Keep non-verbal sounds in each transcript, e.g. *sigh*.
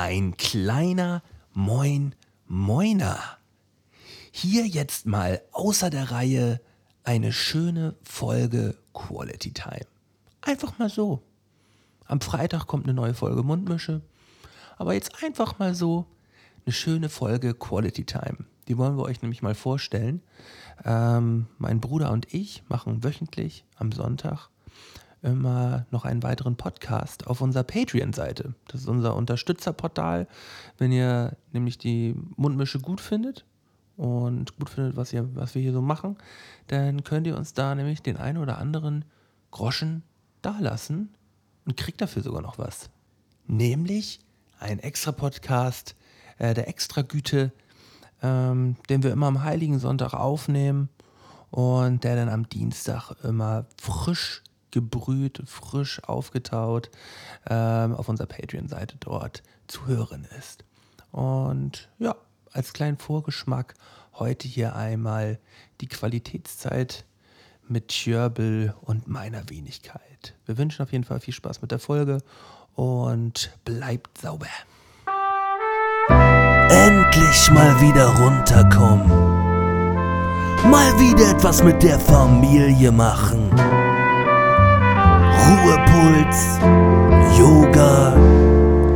Ein kleiner Moin Moiner. Hier jetzt mal außer der Reihe eine schöne Folge Quality Time. Einfach mal so. Am Freitag kommt eine neue Folge Mundmische. Aber jetzt einfach mal so eine schöne Folge Quality Time. Die wollen wir euch nämlich mal vorstellen. Ähm, mein Bruder und ich machen wöchentlich am Sonntag immer noch einen weiteren Podcast auf unserer Patreon-Seite. Das ist unser Unterstützerportal. Wenn ihr nämlich die Mundmische gut findet und gut findet, was, ihr, was wir hier so machen, dann könnt ihr uns da nämlich den einen oder anderen Groschen dalassen und kriegt dafür sogar noch was. Nämlich ein extra Podcast äh, der Extragüte, ähm, den wir immer am Heiligen Sonntag aufnehmen und der dann am Dienstag immer frisch gebrüht, frisch aufgetaut ähm, auf unserer Patreon-Seite dort zu hören ist. Und ja, als kleinen Vorgeschmack heute hier einmal die Qualitätszeit mit Tjörbel und meiner Wenigkeit. Wir wünschen auf jeden Fall viel Spaß mit der Folge und bleibt sauber. Endlich mal wieder runterkommen. Mal wieder etwas mit der Familie machen. Ruhepuls, Yoga,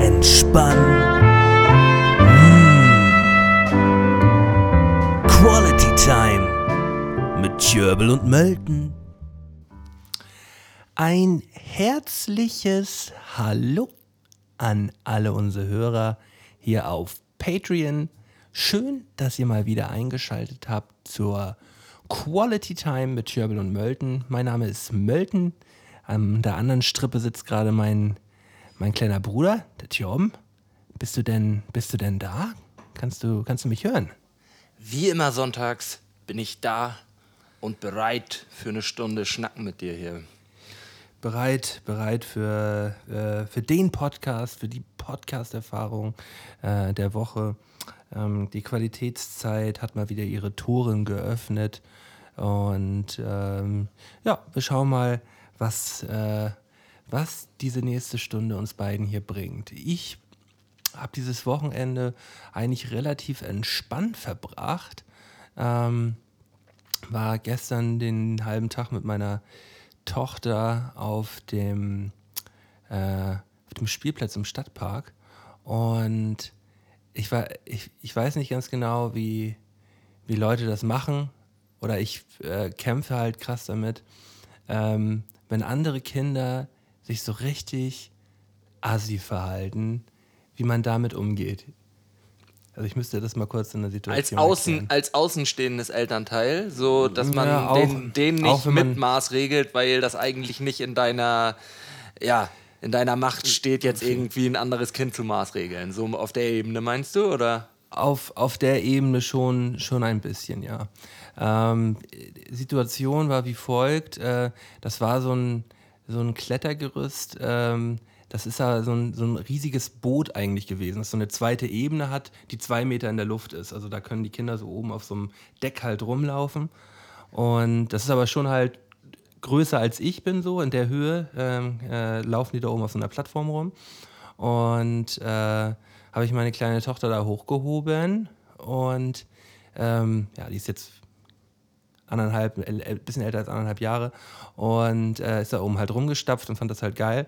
Entspannen. Mm. Quality Time mit Tjörbel und Mölten. Ein herzliches Hallo an alle unsere Hörer hier auf Patreon. Schön, dass ihr mal wieder eingeschaltet habt zur Quality Time mit Tjörbel und Mölten. Mein Name ist Mölten. An der anderen Strippe sitzt gerade mein, mein kleiner Bruder, der Tjom. Bist du denn, bist du denn da? Kannst du, kannst du mich hören? Wie immer sonntags bin ich da und bereit für eine Stunde Schnacken mit dir hier. Bereit, bereit für, äh, für den Podcast, für die Podcast-Erfahrung äh, der Woche. Ähm, die Qualitätszeit hat mal wieder ihre Toren geöffnet. Und ähm, ja, wir schauen mal, was, äh, was diese nächste Stunde uns beiden hier bringt. Ich habe dieses Wochenende eigentlich relativ entspannt verbracht. Ähm, war gestern den halben Tag mit meiner Tochter auf dem, äh, auf dem Spielplatz im Stadtpark und ich, war, ich, ich weiß nicht ganz genau, wie, wie Leute das machen oder ich äh, kämpfe halt krass damit. Ähm, wenn andere Kinder sich so richtig assi verhalten, wie man damit umgeht. Also ich müsste das mal kurz in der Situation als Außen, als außenstehendes Elternteil, so dass man ja, auch, den, den nicht mit Maß regelt, weil das eigentlich nicht in deiner, ja, in deiner Macht steht, jetzt irgendwie ein anderes Kind zu maßregeln. So auf der Ebene meinst du, oder? Auf, auf der Ebene schon, schon ein bisschen, ja. Ähm, Situation war wie folgt: äh, Das war so ein, so ein Klettergerüst. Ähm, das ist ja so ein, so ein riesiges Boot eigentlich gewesen, das so eine zweite Ebene hat, die zwei Meter in der Luft ist. Also da können die Kinder so oben auf so einem Deck halt rumlaufen. Und das ist aber schon halt größer als ich bin, so in der Höhe ähm, äh, laufen die da oben auf so einer Plattform rum. Und äh, habe ich meine kleine Tochter da hochgehoben und ähm, ja, die ist jetzt anderthalb, ein äh, bisschen älter als anderthalb Jahre und äh, ist da oben halt rumgestapft und fand das halt geil.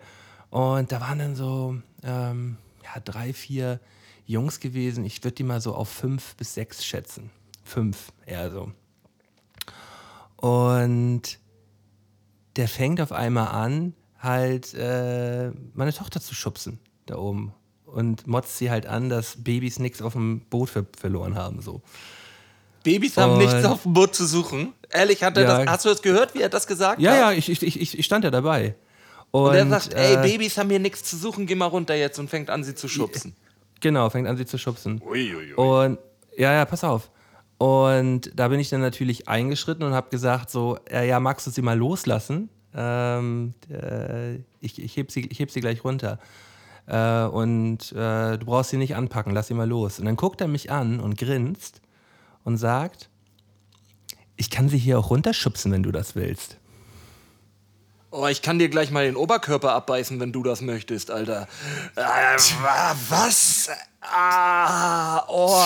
Und da waren dann so ähm, ja, drei, vier Jungs gewesen. Ich würde die mal so auf fünf bis sechs schätzen. Fünf eher so. Und der fängt auf einmal an, halt äh, meine Tochter zu schubsen da oben. Und motzt sie halt an, dass Babys nichts auf dem Boot ver verloren haben. So. Babys haben nichts auf dem Boot zu suchen. Ehrlich, hat er ja, das, hast du das gehört, wie er das gesagt ja, hat? Ja, ja, ich, ich, ich stand ja dabei. Und, und er sagt, ey, äh, Babys haben hier nichts zu suchen, geh mal runter jetzt und fängt an, sie zu schubsen. Genau, fängt an, sie zu schubsen. Ui, ui, ui. Und ja, ja, pass auf. Und da bin ich dann natürlich eingeschritten und habe gesagt so, äh, ja, magst du sie mal loslassen? Ähm, äh, ich, ich, heb sie, ich heb sie gleich runter. Äh, und äh, du brauchst sie nicht anpacken, lass sie mal los. Und dann guckt er mich an und grinst und sagt, ich kann sie hier auch runterschubsen, wenn du das willst. Oh, ich kann dir gleich mal den Oberkörper abbeißen, wenn du das möchtest, Alter. Äh, was? Ah, oh.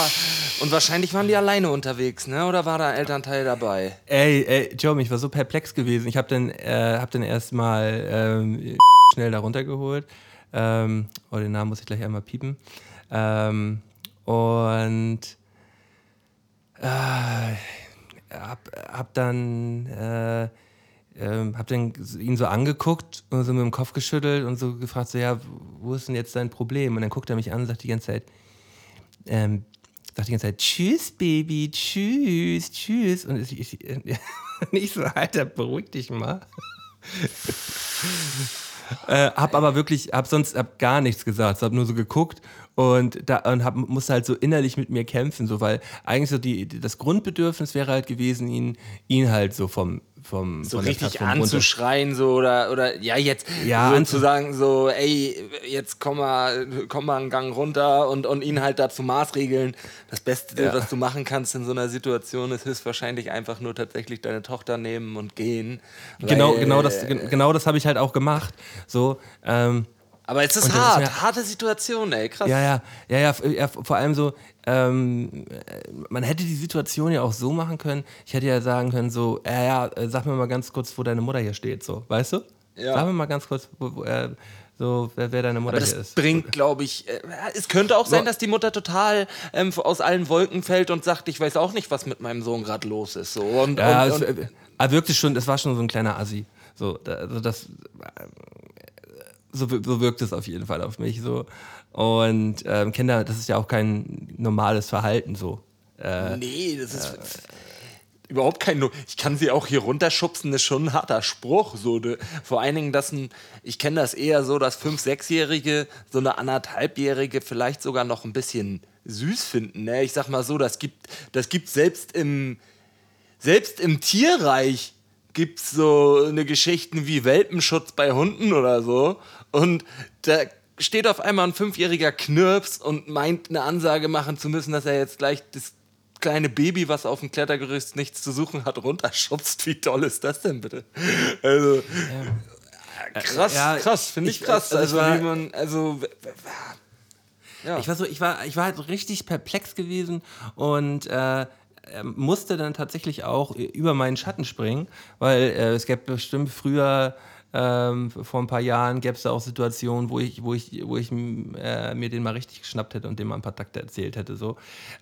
Und wahrscheinlich waren die alleine unterwegs, ne? Oder war da ein Elternteil dabei? Ey, ey, Joe, ich war so perplex gewesen. Ich hab dann, äh, hab dann erstmal ähm, schnell da runtergeholt. Ähm, oh, den Namen muss ich gleich einmal piepen. Ähm, und äh, hab, hab dann äh, ähm, hab dann ihn so angeguckt und so mit dem Kopf geschüttelt und so gefragt, so, ja, wo ist denn jetzt dein Problem? Und dann guckt er mich an und sagt die ganze Zeit, ähm, sagt die ganze Zeit, tschüss, Baby, tschüss, tschüss. Und ich, ich, *laughs* ich so, Alter, beruhig dich mal. Äh, hab aber wirklich, hab sonst hab gar nichts gesagt, hab nur so geguckt und da und hab, musste halt so innerlich mit mir kämpfen, so weil eigentlich so die, das Grundbedürfnis wäre halt gewesen, ihn, ihn halt so vom vom so richtig anzuschreien so oder oder ja jetzt ja, so zu sagen so ey jetzt komm mal komm mal einen Gang runter und und ihn halt dazu maßregeln das Beste ja. was du machen kannst in so einer Situation ist höchstwahrscheinlich einfach nur tatsächlich deine Tochter nehmen und gehen genau genau das genau das habe ich halt auch gemacht so ähm, aber es ist hart, ist harte Situation, ey, krass. Ja, ja, ja, ja vor allem so, ähm, man hätte die Situation ja auch so machen können, ich hätte ja sagen können, so, äh, ja, äh, sag mir mal ganz kurz, wo deine Mutter hier steht, so, weißt du? Ja. Sag mir mal ganz kurz, wo, wo, äh, so, wer, wer, deine Mutter Aber das ist. bringt, glaube ich, äh, es könnte auch sein, dass die Mutter total ähm, aus allen Wolken fällt und sagt, ich weiß auch nicht, was mit meinem Sohn gerade los ist. So. Und, ja, und, es, und, äh, wirklich schon, das war schon so ein kleiner Assi. So, also das, so, so wirkt es auf jeden Fall auf mich so. Und ähm, Kinder, das ist ja auch kein normales Verhalten so. Äh, nee, das ist äh, überhaupt kein. No ich kann sie auch hier runterschubsen, das ist schon ein harter Spruch. So, de, vor allen Dingen, dass ein, ich kenne das eher so, dass fünf, sechsjährige so eine anderthalbjährige vielleicht sogar noch ein bisschen süß finden. Ne? Ich sag mal so, das gibt, das gibt selbst im, selbst im Tierreich gibt es so eine Geschichten wie Welpenschutz bei Hunden oder so. Und da steht auf einmal ein fünfjähriger Knirps und meint eine Ansage machen zu müssen, dass er jetzt gleich das kleine Baby, was auf dem Klettergerüst nichts zu suchen hat, runterschubst. Wie toll ist das denn bitte? Also ja. krass, ja, krass, finde ich, ich, krass. Also, also, wie man, also ja. Ich war so, ich war, ich war halt richtig perplex gewesen und äh, musste dann tatsächlich auch über meinen Schatten springen, weil äh, es gäbe bestimmt früher ähm, vor ein paar Jahren gäbe es da auch Situationen, wo ich, wo ich, wo ich äh, mir den mal richtig geschnappt hätte und dem mal ein paar Takte erzählt hätte. So.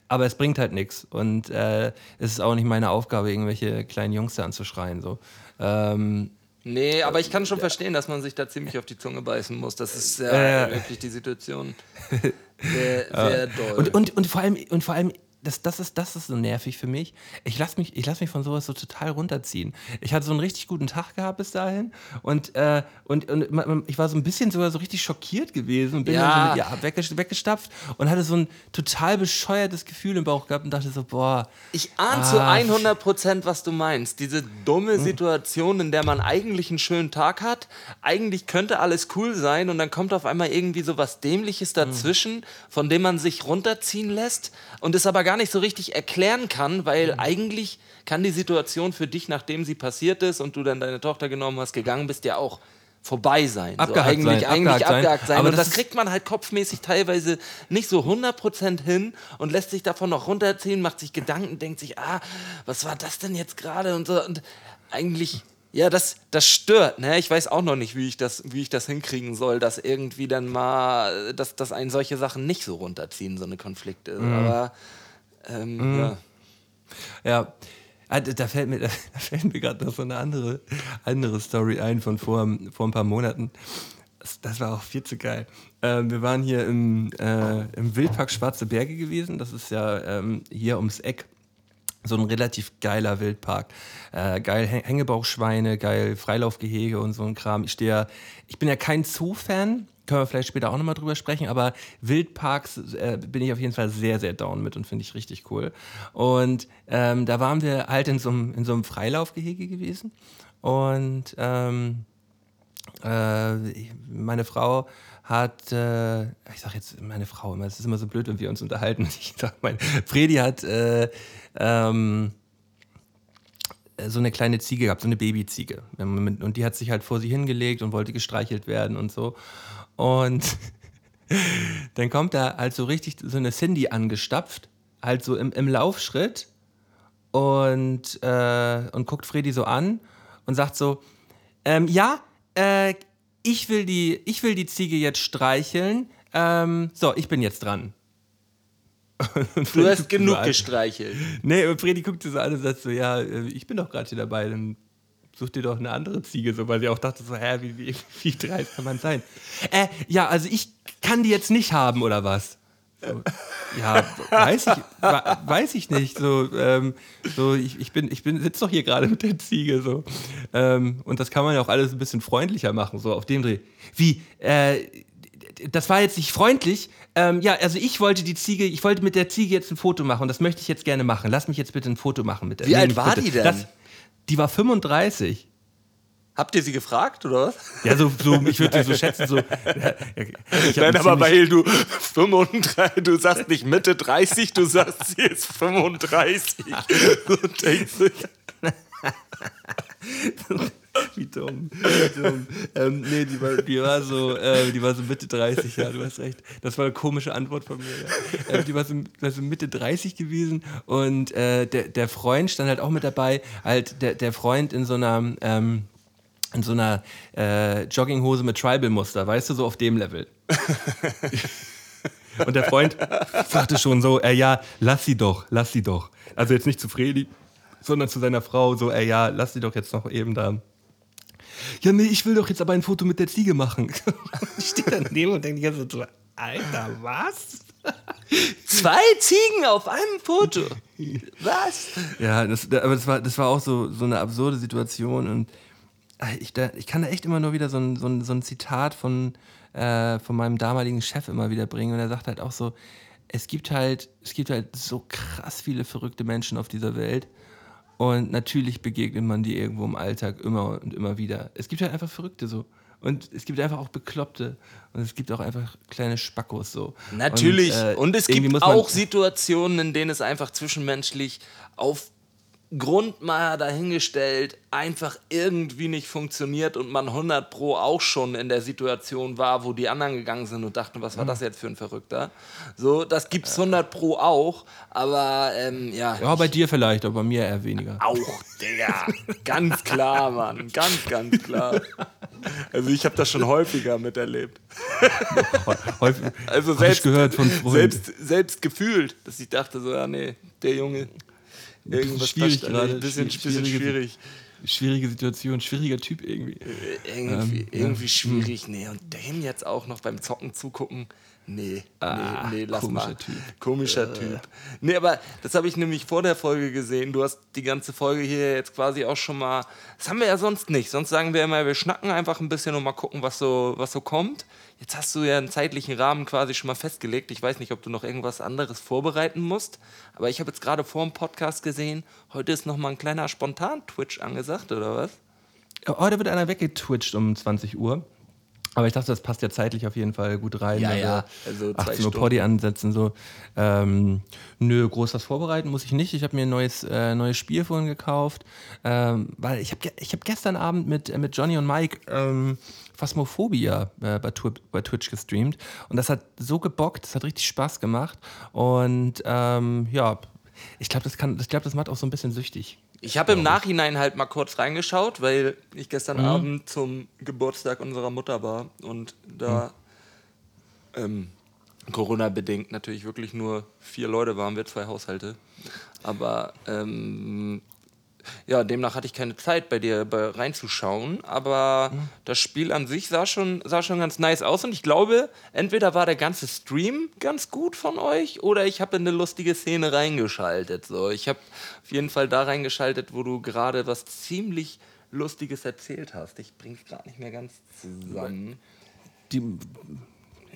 Aber es bringt halt nichts. Und äh, es ist auch nicht meine Aufgabe, irgendwelche kleinen Jungs da anzuschreien. So. Ähm, Nee, aber ich kann schon verstehen, dass man sich da ziemlich auf die Zunge beißen muss. Das ist ja äh, wirklich die Situation *laughs* sehr, sehr doll. Und, und, und, vor allem, und vor allem das, das, ist, das ist so nervig für mich. Ich lasse mich, lass mich von sowas so total runterziehen. Ich hatte so einen richtig guten Tag gehabt bis dahin und, äh, und, und ich war so ein bisschen sogar so richtig schockiert gewesen und bin ja. dann so mit ihr weggestapft und hatte so ein total bescheuertes Gefühl im Bauch gehabt und dachte so, boah. Ich ahne ah, zu 100 Prozent, was du meinst. Diese dumme hm. Situation, in der man eigentlich einen schönen Tag hat, eigentlich könnte alles cool sein und dann kommt auf einmal irgendwie so was Dämliches dazwischen, von dem man sich runterziehen lässt und es aber gar nicht so richtig erklären kann, weil mhm. eigentlich kann die Situation für dich, nachdem sie passiert ist und du dann deine Tochter genommen hast, gegangen bist, ja auch vorbei sein. Abgehakt so eigentlich sein, eigentlich abgehakt, abgehakt sein. Aber und das, das kriegt man halt kopfmäßig teilweise nicht so 100% hin und lässt sich davon noch runterziehen, macht sich Gedanken, denkt sich, ah, was war das denn jetzt gerade und so. Und eigentlich ja, das, das stört. Ne? Ich weiß auch noch nicht, wie ich, das, wie ich das hinkriegen soll, dass irgendwie dann mal, dass, dass einen solche Sachen nicht so runterziehen, so eine Konflikte. Mhm. Aber ähm, mhm. ja. Ja. Ah, da fällt mir, *laughs* da fällt mir gerade noch so eine andere, andere Story ein von vor, vor ein paar Monaten. Das, das war auch viel zu geil. Ähm, wir waren hier im, äh, im Wildpark Schwarze Berge gewesen. Das ist ja ähm, hier ums Eck so ein relativ geiler Wildpark. Äh, geil Hängebauchschweine, geil Freilaufgehege und so ein Kram. Ich stehe ich bin ja kein Zoo-Fan, können wir vielleicht später auch nochmal drüber sprechen, aber Wildparks äh, bin ich auf jeden Fall sehr, sehr down mit und finde ich richtig cool. Und ähm, da waren wir halt in so einem, in so einem Freilaufgehege gewesen und ähm, äh, meine Frau hat, äh, ich sag jetzt meine Frau immer, es ist immer so blöd, wenn wir uns unterhalten. *laughs* Ich sag mein, Fredi hat, äh, ähm, äh, so eine kleine Ziege gehabt, so eine Babyziege. Und die hat sich halt vor sie hingelegt und wollte gestreichelt werden und so. Und *laughs* dann kommt da halt so richtig so eine Cindy angestapft, halt so im, im Laufschritt und, äh, und guckt Freddy so an und sagt so, ähm, ja, äh, ich, will die, ich will die Ziege jetzt streicheln. Ähm, so, ich bin jetzt dran. *laughs* du hast genug gestreichelt. Nee, und Freddy guckt sie so an und sagt so, ja, äh, ich bin doch gerade hier dabei, dann such dir doch eine andere Ziege, so, weil sie auch dachte so, hä, wie, wie, *laughs* wie dreist kann man sein? Äh, ja, also ich kann die jetzt nicht haben, oder was? So, ja, weiß ich, weiß ich nicht. So, ähm, so ich, ich bin, ich bin, sitze doch hier gerade mit der Ziege so. Ähm, und das kann man ja auch alles ein bisschen freundlicher machen, so auf dem Dreh. Wie, äh, das war jetzt nicht freundlich. Ähm, ja, also ich wollte die Ziege, ich wollte mit der Ziege jetzt ein Foto machen und das möchte ich jetzt gerne machen. Lass mich jetzt bitte ein Foto machen mit der. Wie nee, alt war bitte. die denn? Das, die war 35. Habt ihr sie gefragt, oder was? Ja, so, so *laughs* ich würde so schätzen, so. Nein, aber weil du *laughs* 35, du sagst nicht Mitte 30, du sagst, sie ist 35. Und denkst Wie dumm. Wie dumm. Ähm, nee, die war, die war so, äh, die war so Mitte 30, ja, du hast recht. Das war eine komische Antwort von mir. Ja. Äh, die war so, war so, Mitte 30 gewesen und äh, der, der Freund stand halt auch mit dabei. Halt der, der Freund in so einer, ähm, in so einer äh, Jogginghose mit Tribal-Muster, weißt du, so auf dem Level. *laughs* und der Freund sagte schon so, äh, ja, lass sie doch, lass sie doch. Also jetzt nicht zu Fredi, sondern zu seiner Frau, so, ey, ja, lass sie doch jetzt noch eben da. Ja, nee, ich will doch jetzt aber ein Foto mit der Ziege machen. *laughs* ich stehe daneben und denke die ganze Zeit so, Alter, was? Zwei Ziegen auf einem Foto. *laughs* Was? Ja, das, aber das war, das war auch so, so eine absurde Situation und ich, da, ich kann da echt immer nur wieder so ein, so ein, so ein Zitat von, äh, von meinem damaligen Chef immer wieder bringen und er sagt halt auch so, es gibt halt, es gibt halt so krass viele verrückte Menschen auf dieser Welt und natürlich begegnet man die irgendwo im Alltag immer und immer wieder. Es gibt halt einfach Verrückte so. Und es gibt einfach auch Bekloppte. Und es gibt auch einfach kleine Spackos so. Natürlich. Und, äh, und es gibt auch Situationen, in denen es einfach zwischenmenschlich auf Grundmeier dahingestellt einfach irgendwie nicht funktioniert und man 100 Pro auch schon in der Situation war, wo die anderen gegangen sind und dachten, was war das jetzt für ein Verrückter? So, das gibt's 100 Pro auch, aber ähm, ja. Ja, bei dir vielleicht, aber bei mir eher weniger. Auch, Digga. ganz klar, Mann. Ganz, ganz klar. Also ich habe das schon häufiger miterlebt. Häufig, also selbst, gehört von selbst, selbst gefühlt, dass ich dachte so, ja nee, der Junge, Irgendwas schwierig gerade. Ein bisschen, bisschen schwierig. Schwierige Situation, schwieriger Typ irgendwie. Äh, irgendwie, ähm, irgendwie ja. schwierig. Nee, und den jetzt auch noch beim Zocken zugucken. Nee, ah, nee, nee, lass komischer mal. Typ. Komischer äh. Typ. Nee, aber das habe ich nämlich vor der Folge gesehen. Du hast die ganze Folge hier jetzt quasi auch schon mal. Das haben wir ja sonst nicht. Sonst sagen wir immer, wir schnacken einfach ein bisschen und mal gucken, was so, was so kommt. Jetzt hast du ja einen zeitlichen Rahmen quasi schon mal festgelegt. Ich weiß nicht, ob du noch irgendwas anderes vorbereiten musst, aber ich habe jetzt gerade vor dem Podcast gesehen, heute ist noch mal ein kleiner Spontan-Twitch angesagt, oder was? Heute wird einer weggetwitcht um 20 Uhr. Aber ich dachte, das passt ja zeitlich auf jeden Fall gut rein. Ja, ja. Also 18 Uhr Poddy ansetzen, so. Ähm, nö, groß was vorbereiten muss ich nicht. Ich habe mir ein neues, äh, neues Spiel vorhin gekauft. Ähm, weil ich habe ich hab gestern Abend mit, äh, mit Johnny und Mike ähm, Phasmophobia äh, bei, bei Twitch gestreamt. Und das hat so gebockt, das hat richtig Spaß gemacht. Und ähm, ja, ich glaube, das, ich glaub, das macht auch so ein bisschen süchtig. Ich habe im Nachhinein halt mal kurz reingeschaut, weil ich gestern mhm. Abend zum Geburtstag unserer Mutter war und da mhm. ähm, Corona-bedingt natürlich wirklich nur vier Leute waren wir, zwei Haushalte. Aber ähm, ja, demnach hatte ich keine Zeit, bei dir bei, reinzuschauen. Aber mhm. das Spiel an sich sah schon, sah schon ganz nice aus. Und ich glaube, entweder war der ganze Stream ganz gut von euch oder ich habe in eine lustige Szene reingeschaltet. So, ich habe auf jeden Fall da reingeschaltet, wo du gerade was ziemlich Lustiges erzählt hast. Ich bringe es gerade nicht mehr ganz zusammen. Die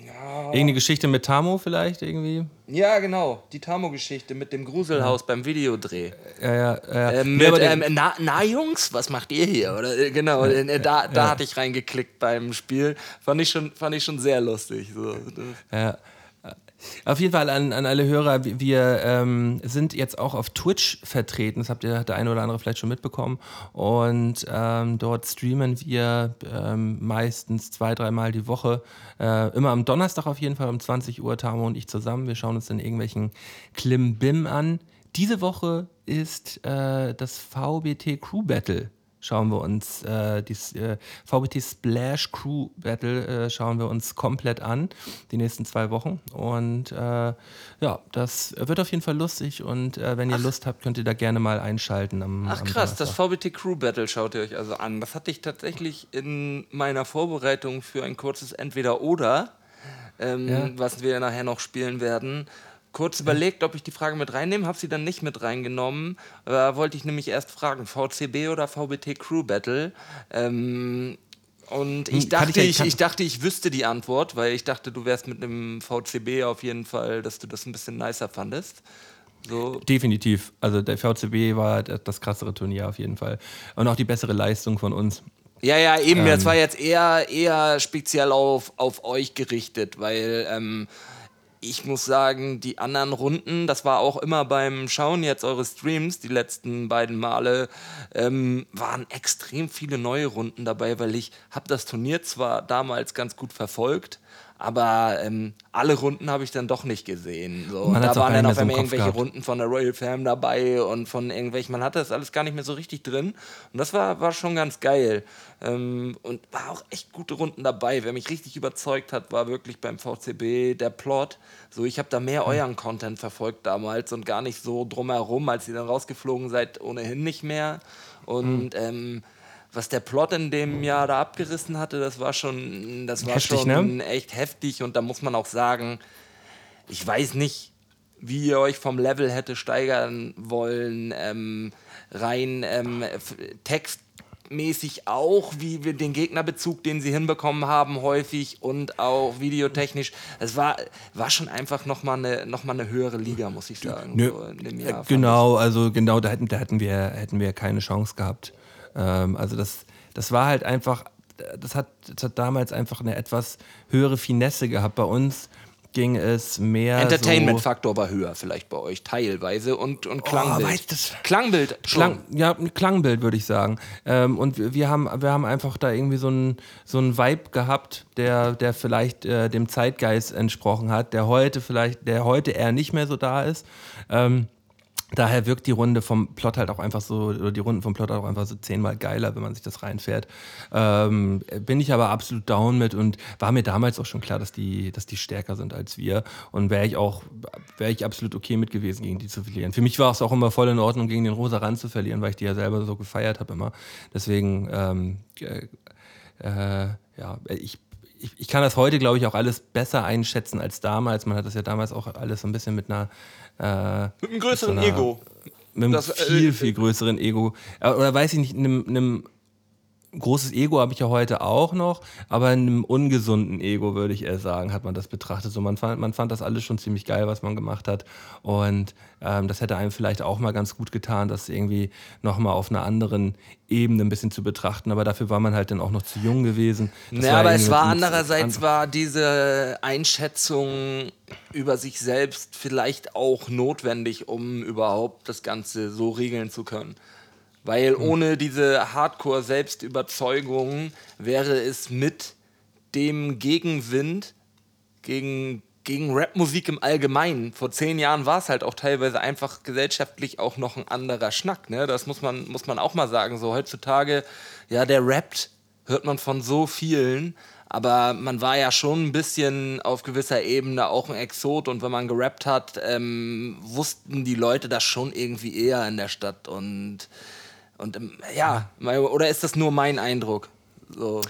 ja. Irgendeine Geschichte mit Tamo vielleicht irgendwie? Ja, genau. Die Tamo-Geschichte mit dem Gruselhaus ja. beim Videodreh. Ja, ja, ja. Ähm, mit, ähm, na, na, Jungs, was macht ihr hier? Oder äh, genau, ja, äh, da, da hatte ich reingeklickt beim Spiel. Fand ich schon, fand ich schon sehr lustig. So. Ja. Auf jeden Fall an, an alle Hörer, wir ähm, sind jetzt auch auf Twitch vertreten, das habt ihr der eine oder andere vielleicht schon mitbekommen. Und ähm, dort streamen wir ähm, meistens zwei, dreimal die Woche. Äh, immer am Donnerstag auf jeden Fall um 20 Uhr, Tamo und ich zusammen. Wir schauen uns dann irgendwelchen Klimbim an. Diese Woche ist äh, das VBT Crew Battle schauen wir uns äh, die äh, VBT Splash Crew Battle äh, schauen wir uns komplett an, die nächsten zwei Wochen. Und äh, ja, das wird auf jeden Fall lustig und äh, wenn ihr Ach. Lust habt, könnt ihr da gerne mal einschalten. Am, Ach am krass, das VBT Crew Battle schaut ihr euch also an. Das hatte ich tatsächlich in meiner Vorbereitung für ein kurzes Entweder-Oder, ähm, ja. was wir nachher noch spielen werden kurz überlegt, ob ich die Frage mit reinnehme, habe sie dann nicht mit reingenommen. Da wollte ich nämlich erst fragen, VCB oder VBT Crew Battle. Ähm, und ich dachte, ich, ich, dachte, ich wüsste die Antwort, weil ich dachte, du wärst mit einem VCB auf jeden Fall, dass du das ein bisschen nicer fandest. So. Definitiv. Also der VCB war das krassere Turnier auf jeden Fall. Und auch die bessere Leistung von uns. Ja, ja, eben. Ähm. Das war jetzt eher, eher speziell auf, auf euch gerichtet, weil ähm, ich muss sagen, die anderen Runden, das war auch immer beim Schauen jetzt eures Streams, die letzten beiden Male, ähm, waren extrem viele neue Runden dabei, weil ich habe das Turnier zwar damals ganz gut verfolgt, aber ähm, alle Runden habe ich dann doch nicht gesehen. So. da waren dann auf einmal irgendwelche gehabt. Runden von der Royal Fam dabei und von irgendwelchen, man hatte das alles gar nicht mehr so richtig drin. Und das war, war schon ganz geil. Ähm, und war auch echt gute Runden dabei. Wer mich richtig überzeugt hat, war wirklich beim VCB der Plot. So, ich habe da mehr euren Content verfolgt damals und gar nicht so drumherum, als ihr dann rausgeflogen seid, ohnehin nicht mehr. Und mhm. ähm, was der Plot in dem Jahr da abgerissen hatte, das war schon, das war heftig, schon ne? echt heftig und da muss man auch sagen, ich weiß nicht, wie ihr euch vom Level hätte steigern wollen, ähm, rein ähm, textmäßig auch, wie wir den Gegnerbezug, den sie hinbekommen haben, häufig und auch videotechnisch. Es war, war schon einfach nochmal eine, noch eine höhere Liga, muss ich sagen. Nö, so Jahr, genau, also genau, da hätten, da hätten wir, hätten wir keine Chance gehabt. Ähm, also das, das war halt einfach, das hat, das hat damals einfach eine etwas höhere Finesse gehabt. Bei uns ging es mehr. Entertainment-Faktor war höher, vielleicht bei euch teilweise und, und Klangbild. Oh, weißt das Klangbild. Klang, ja, Klangbild würde ich sagen. Ähm, und wir, wir, haben, wir haben einfach da irgendwie so einen so Vibe gehabt, der, der vielleicht äh, dem Zeitgeist entsprochen hat, der heute vielleicht, der heute eher nicht mehr so da ist. Ähm, Daher wirkt die Runde vom Plot halt auch einfach so, oder die Runden vom Plot auch einfach so zehnmal geiler, wenn man sich das reinfährt. Ähm, bin ich aber absolut down mit und war mir damals auch schon klar, dass die, dass die stärker sind als wir. Und wäre ich auch, wäre ich absolut okay mit gewesen, gegen die zu verlieren. Für mich war es auch immer voll in Ordnung, gegen den Rosa Rand zu verlieren, weil ich die ja selber so gefeiert habe immer. Deswegen, ähm, äh, äh, ja, ich ich, ich, kann das heute, glaube ich, auch alles besser einschätzen als damals. Man hat das ja damals auch alles so ein bisschen mit einer äh, mit einem größeren so einer, Ego. Mit einem das, äh, viel, äh, viel größeren Ego. Äh, oder weiß ich nicht, einem, einem großes Ego habe ich ja heute auch noch, aber in einem ungesunden Ego, würde ich eher sagen, hat man das betrachtet. So, man, fand, man fand das alles schon ziemlich geil, was man gemacht hat. Und ähm, das hätte einem vielleicht auch mal ganz gut getan, das irgendwie nochmal auf einer anderen Ebene ein bisschen zu betrachten. Aber dafür war man halt dann auch noch zu jung gewesen. Das ja, aber es war andererseits war diese Einschätzung über sich selbst vielleicht auch notwendig, um überhaupt das Ganze so regeln zu können. Weil mhm. ohne diese Hardcore-Selbstüberzeugung wäre es mit dem Gegenwind gegen, gegen Rapmusik im Allgemeinen. Vor zehn Jahren war es halt auch teilweise einfach gesellschaftlich auch noch ein anderer Schnack. Ne? Das muss man, muss man auch mal sagen. So heutzutage, ja, der rappt, hört man von so vielen. Aber man war ja schon ein bisschen auf gewisser Ebene auch ein Exot und wenn man gerappt hat, ähm, wussten die Leute das schon irgendwie eher in der Stadt. Und und ähm, ja, oder ist das nur mein Eindruck? So.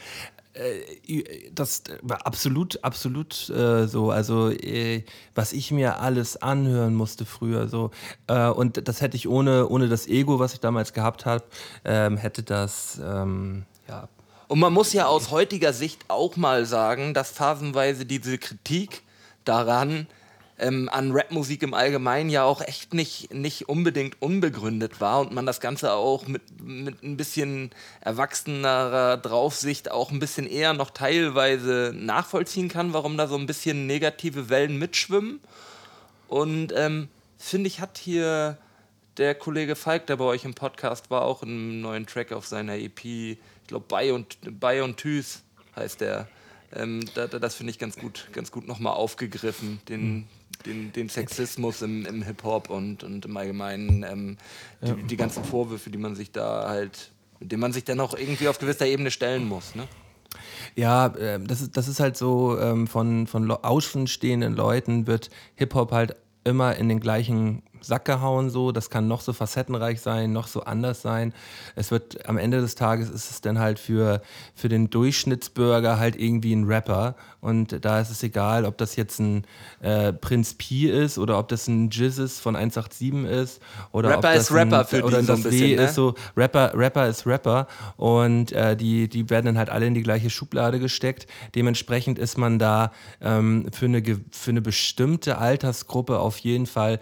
Äh, das war absolut, absolut äh, so. Also, äh, was ich mir alles anhören musste früher, so. Äh, und das hätte ich ohne, ohne das Ego, was ich damals gehabt habe, ähm, hätte das, ähm, ja. Und man muss ja aus heutiger Sicht auch mal sagen, dass phasenweise diese Kritik daran ähm, an Rapmusik im Allgemeinen ja auch echt nicht, nicht unbedingt unbegründet war und man das Ganze auch mit, mit ein bisschen erwachsenerer Draufsicht auch ein bisschen eher noch teilweise nachvollziehen kann, warum da so ein bisschen negative Wellen mitschwimmen. Und ähm, finde ich, hat hier der Kollege Falk, der bei euch im Podcast war, auch einen neuen Track auf seiner EP, ich glaube, Bei und, Bei und Tüß heißt der. Ähm, da, da, das finde ich ganz gut, ganz gut nochmal aufgegriffen, den, den, den Sexismus im, im Hip-Hop und, und im Allgemeinen ähm, die, ja. die ganzen Vorwürfe, die man sich da halt, mit denen man sich dann auch irgendwie auf gewisser Ebene stellen muss. Ne? Ja, äh, das, ist, das ist halt so, ähm, von, von außenstehenden Leuten wird Hip-Hop halt immer in den gleichen Sack gehauen so. Das kann noch so facettenreich sein, noch so anders sein. Es wird am Ende des Tages ist es dann halt für, für den Durchschnittsbürger halt irgendwie ein Rapper. Und da ist es egal, ob das jetzt ein äh, Prinz Pi ist oder ob das ein Jizzes von 187 ist. Oder Rapper ob das ist Rapper für oder die so ein bisschen, ne? ist so, Rapper, Rapper ist Rapper. Und äh, die, die werden dann halt alle in die gleiche Schublade gesteckt. Dementsprechend ist man da ähm, für, eine, für eine bestimmte Altersgruppe auf jeden Fall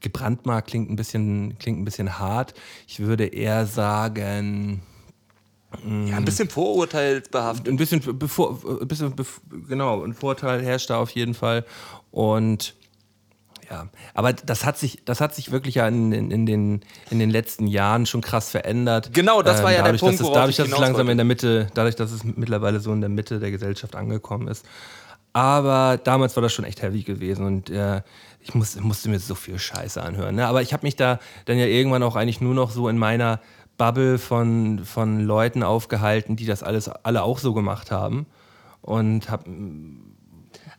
gebrandmarkt klingt ein bisschen, klingt ein bisschen hart. Ich würde eher sagen. Ja, ein bisschen vorurteilsbehaftet. Ein bisschen, bevor, ein bisschen bevor, genau, ein Vorteil herrscht da auf jeden Fall. Und ja, aber das hat sich, das hat sich wirklich ja in, in, in, den, in den letzten Jahren schon krass verändert. Genau, das war ja dadurch, der Punkt, dass es, Dadurch, dass es langsam wollte. in der Mitte, dadurch, dass es mittlerweile so in der Mitte der Gesellschaft angekommen ist. Aber damals war das schon echt heavy gewesen und äh, ich muss, musste mir so viel Scheiße anhören. Ne? Aber ich habe mich da dann ja irgendwann auch eigentlich nur noch so in meiner Bubble von, von Leuten aufgehalten, die das alles alle auch so gemacht haben. Und habe.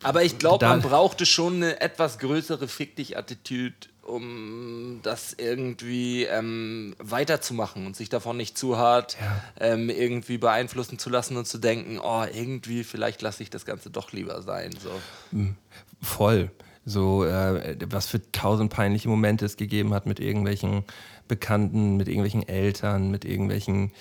Aber ich glaube, man brauchte schon eine etwas größere Fick dich-Attitüde, um das irgendwie ähm, weiterzumachen und sich davon nicht zu hart ja. ähm, irgendwie beeinflussen zu lassen und zu denken, oh, irgendwie, vielleicht lasse ich das Ganze doch lieber sein. So. Hm, voll so äh, was für tausend peinliche Momente es gegeben hat mit irgendwelchen Bekannten, mit irgendwelchen Eltern, mit irgendwelchen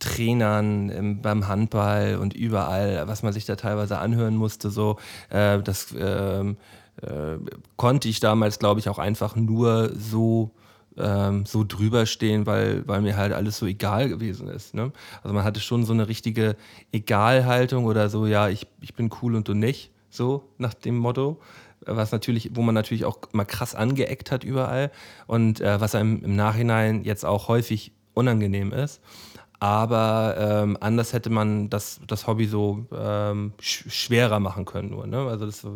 Trainern im, beim Handball und überall, was man sich da teilweise anhören musste, so äh, das ähm, äh, konnte ich damals, glaube ich, auch einfach nur so ähm, so drüber stehen, weil, weil mir halt alles so egal gewesen ist. Ne? Also man hatte schon so eine richtige Egalhaltung oder so, ja, ich, ich bin cool und du nicht, so nach dem Motto was natürlich, wo man natürlich auch mal krass angeeckt hat überall und äh, was einem im Nachhinein jetzt auch häufig unangenehm ist. Aber ähm, anders hätte man das, das Hobby so ähm, sch schwerer machen können. Nur, ne? also das,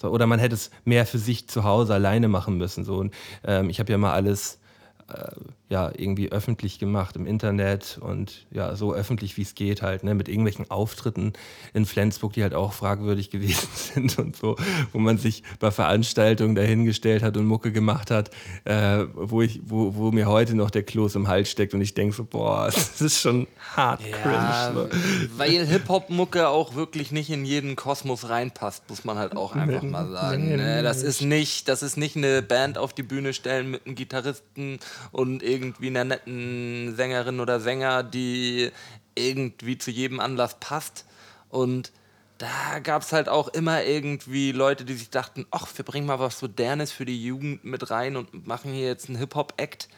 so, oder man hätte es mehr für sich zu Hause alleine machen müssen. So. Und, ähm, ich habe ja mal alles äh, ja, irgendwie öffentlich gemacht im Internet und ja, so öffentlich wie es geht halt, ne, mit irgendwelchen Auftritten in Flensburg, die halt auch fragwürdig *laughs* gewesen sind und so, wo man sich bei Veranstaltungen dahingestellt hat und Mucke gemacht hat, äh, wo ich, wo, wo mir heute noch der Kloß im Hals steckt und ich denke so, boah, *laughs* das ist schon hart ja, cringe. So. Weil Hip-Hop-Mucke auch wirklich nicht in jeden Kosmos reinpasst, muss man halt auch einfach nee, mal sagen. Nee, ne? Das ist nicht, das ist nicht eine Band auf die Bühne stellen mit einem Gitarristen und irgendwie irgendwie einer netten Sängerin oder Sänger, die irgendwie zu jedem Anlass passt. Und da gab es halt auch immer irgendwie Leute, die sich dachten, ach, wir bringen mal was Modernes für die Jugend mit rein und machen hier jetzt einen Hip-Hop-Act.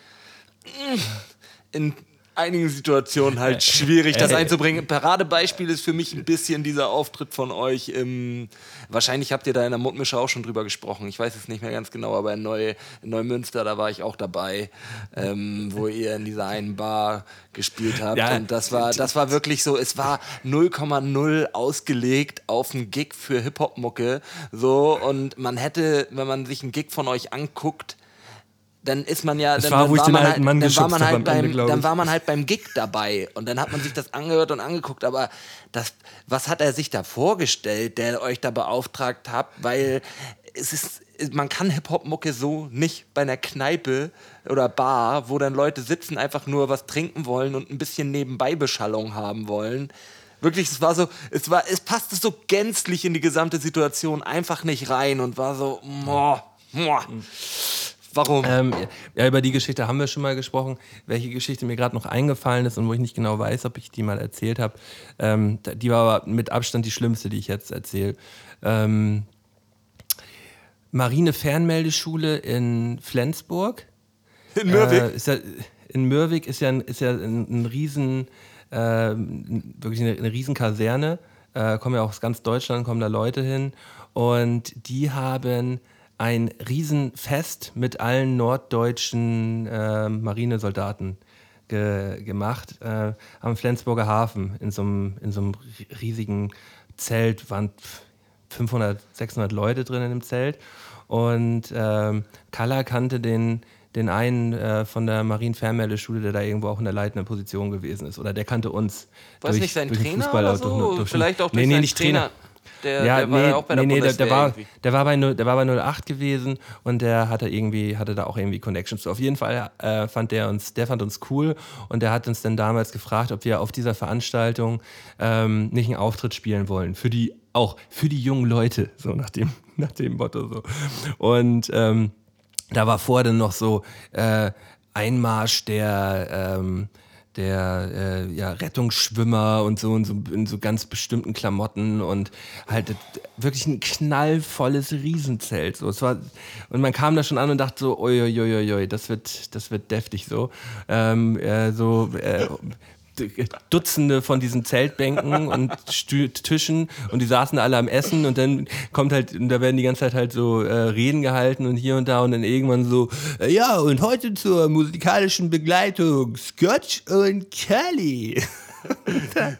In einigen Situationen halt schwierig, das einzubringen. Paradebeispiel ist für mich ein bisschen dieser Auftritt von euch im. Wahrscheinlich habt ihr da in der Mundmische auch schon drüber gesprochen. Ich weiß es nicht mehr ganz genau, aber in, Neu, in Neumünster, da war ich auch dabei, ähm, wo ihr in dieser einen Bar gespielt habt. Ja. Und das war, das war wirklich so, es war 0,0 ausgelegt auf einen Gig für Hip-Hop-Mucke. So, und man hätte, wenn man sich einen Gig von euch anguckt, dann ist man ja, dann, war, dann, war man, halt, dann war man halt beim, Ende, dann war man halt beim Gig dabei und dann hat man sich das angehört und angeguckt, aber das, was hat er sich da vorgestellt, der euch da beauftragt hat, weil es ist, man kann Hip-Hop-Mucke so nicht bei einer Kneipe oder Bar, wo dann Leute sitzen, einfach nur was trinken wollen und ein bisschen Nebenbeibeschallung haben wollen. Wirklich, es war so, es war, es passte so gänzlich in die gesamte Situation einfach nicht rein und war so, moah, moah. Mhm. Warum? Ähm, ja, über die Geschichte haben wir schon mal gesprochen. Welche Geschichte mir gerade noch eingefallen ist und wo ich nicht genau weiß, ob ich die mal erzählt habe, ähm, die war aber mit Abstand die schlimmste, die ich jetzt erzähle. Ähm, Marine-Fernmeldeschule in Flensburg. In Mürwik? Äh, ja, in Mürwik ist ja, ist ja ein, ein riesen, äh, wirklich eine, eine riesen Kaserne. Äh, kommen ja auch aus ganz Deutschland, kommen da Leute hin. Und die haben ein Riesenfest mit allen norddeutschen äh, Marinesoldaten ge gemacht äh, am Flensburger Hafen in so einem, in so einem riesigen Zelt, waren 500, 600 Leute drin in dem Zelt. Und ähm, Kalla kannte den, den einen äh, von der Marienfernmeldeschule, der da irgendwo auch in der leitenden Position gewesen ist. Oder der kannte uns. War es nicht sein Trainer Fußball oder so? Durch, durch Vielleicht auch durch nee, nee, nicht Trainer. Trainer. Der, ja, der war nee, auch bei der nee, nee, der, war, der, war bei, der war bei 08 gewesen und der hatte irgendwie, hatte da auch irgendwie Connections. Auf jeden Fall äh, fand der uns, der fand uns cool und der hat uns dann damals gefragt, ob wir auf dieser Veranstaltung ähm, nicht einen Auftritt spielen wollen. Für die, auch für die jungen Leute, so nach dem, *laughs* nach dem Motto so. Und ähm, da war vorher dann noch so äh, Einmarsch der ähm, der äh, ja, Rettungsschwimmer und so, und so in so ganz bestimmten Klamotten und halt wirklich ein knallvolles Riesenzelt. So. Es war, und man kam da schon an und dachte so, oi das wird, das wird deftig so. Ähm, äh, so äh, Dutzende von diesen Zeltbänken und Stü Tischen und die saßen alle am Essen und dann kommt halt, und da werden die ganze Zeit halt so äh, Reden gehalten und hier und da und dann irgendwann so, äh, ja, und heute zur musikalischen Begleitung Scotch und Kelly. *laughs* und, *laughs* dann,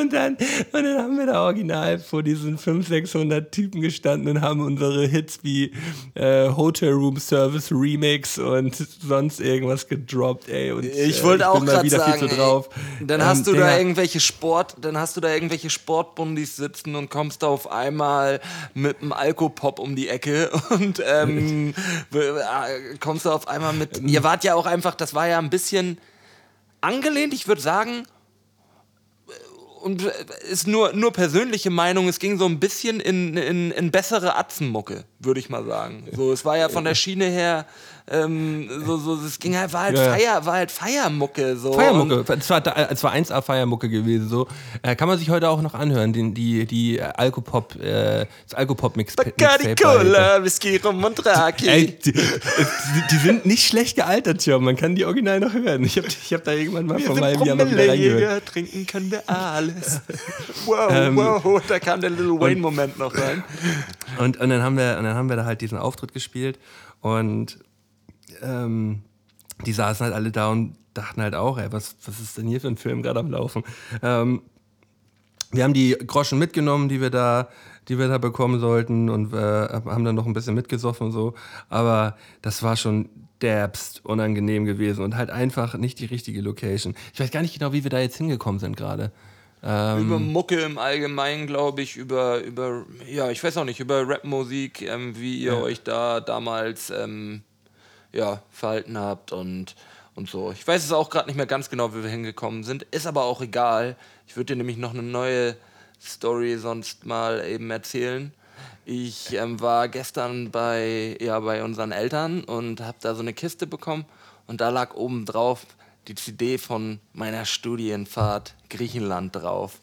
und, dann, und dann haben wir da original vor diesen 500, 600 Typen gestanden und haben unsere Hits wie äh, Hotel Room Service Remix und sonst irgendwas gedroppt, ey. Und, ich wollte äh, auch gerade sagen, ey, dann ähm, hast du da irgendwelche Sport, dann hast du da irgendwelche Sportbundis sitzen und kommst da auf einmal mit einem Alkopop um die Ecke *laughs* und ähm, *laughs* äh, kommst du auf einmal mit. Ihr wart ja auch einfach, das war ja ein bisschen angelehnt, ich würde sagen, und äh, ist nur, nur persönliche Meinung, es ging so ein bisschen in, in, in bessere Atzenmucke, würde ich mal sagen. So, es war ja von der Schiene her ähm, so, so, es ging halt, war halt, ja, Feier, war halt Feiermucke. So. Feiermucke, es war, es war 1A Feiermucke gewesen. So. Äh, kann man sich heute auch noch anhören, den, die, die Alkopop, äh, das Alkopop-Mix. Bacardi Cola, Whisky, Rum und Raki. Ey, die, die, sind nicht schlecht gealtert, Jörg. Man kann die original noch hören. Ich habe ich hab da irgendwann mal vor meinem Jahr mal wieder reingehört. trinken können wir alles. *laughs* wow, ähm, wow, da kam der Little Wayne-Moment noch rein. Und, und, dann haben wir, und dann haben wir da halt diesen Auftritt gespielt und ähm, die saßen halt alle da und dachten halt auch, ey, was, was ist denn hier für ein Film gerade am Laufen? Ähm, wir haben die Groschen mitgenommen, die wir da, die wir da bekommen sollten und äh, haben dann noch ein bisschen mitgesoffen und so. Aber das war schon derbst unangenehm gewesen und halt einfach nicht die richtige Location. Ich weiß gar nicht genau, wie wir da jetzt hingekommen sind gerade. Ähm, über Mucke im Allgemeinen, glaube ich, über, über, ja, ich weiß auch nicht, über Rapmusik, ähm, wie ihr ja. euch da damals ähm, ja, verhalten habt und, und so. Ich weiß es auch gerade nicht mehr ganz genau, wie wir hingekommen sind. Ist aber auch egal. Ich würde dir nämlich noch eine neue Story sonst mal eben erzählen. Ich ähm, war gestern bei, ja, bei unseren Eltern und habe da so eine Kiste bekommen und da lag oben drauf die CD von meiner Studienfahrt Griechenland drauf.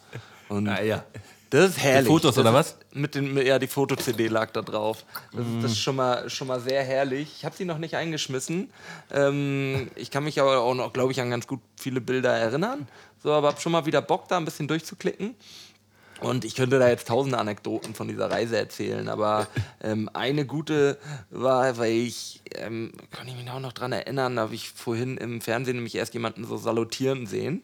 Und ah, ja. Das ist herrlich. Die Fotos das oder was? Mit den, ja, die Foto-CD lag da drauf. Das, mm. das, ist schon mal, schon mal sehr herrlich. Ich habe sie noch nicht eingeschmissen. Ähm, ich kann mich aber auch noch, glaube ich, an ganz gut viele Bilder erinnern. So, aber habe schon mal wieder Bock, da ein bisschen durchzuklicken. Und ich könnte da jetzt tausende Anekdoten von dieser Reise erzählen, aber ähm, eine gute war, weil ich, ähm, kann ich mich auch noch dran erinnern, da habe ich vorhin im Fernsehen nämlich erst jemanden so salutieren sehen.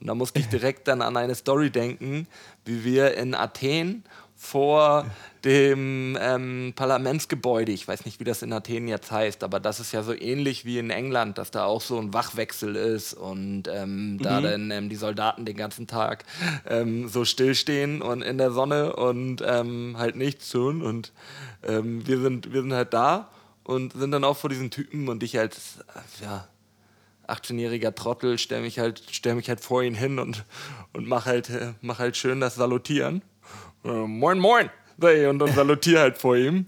Und da musste ich direkt dann an eine Story denken, wie wir in Athen vor dem ähm, Parlamentsgebäude, ich weiß nicht, wie das in Athen jetzt heißt, aber das ist ja so ähnlich wie in England, dass da auch so ein Wachwechsel ist und ähm, mhm. da dann ähm, die Soldaten den ganzen Tag ähm, so stillstehen und in der Sonne und ähm, halt nichts tun. Und ähm, wir, sind, wir sind halt da und sind dann auch vor diesen Typen und ich als, ja, 18-jähriger Trottel stelle mich, halt, stell mich halt vor ihn hin und, und mach, halt, mach halt schön das Salutieren. Äh, moin, moin! Und dann salutiere halt vor ihm.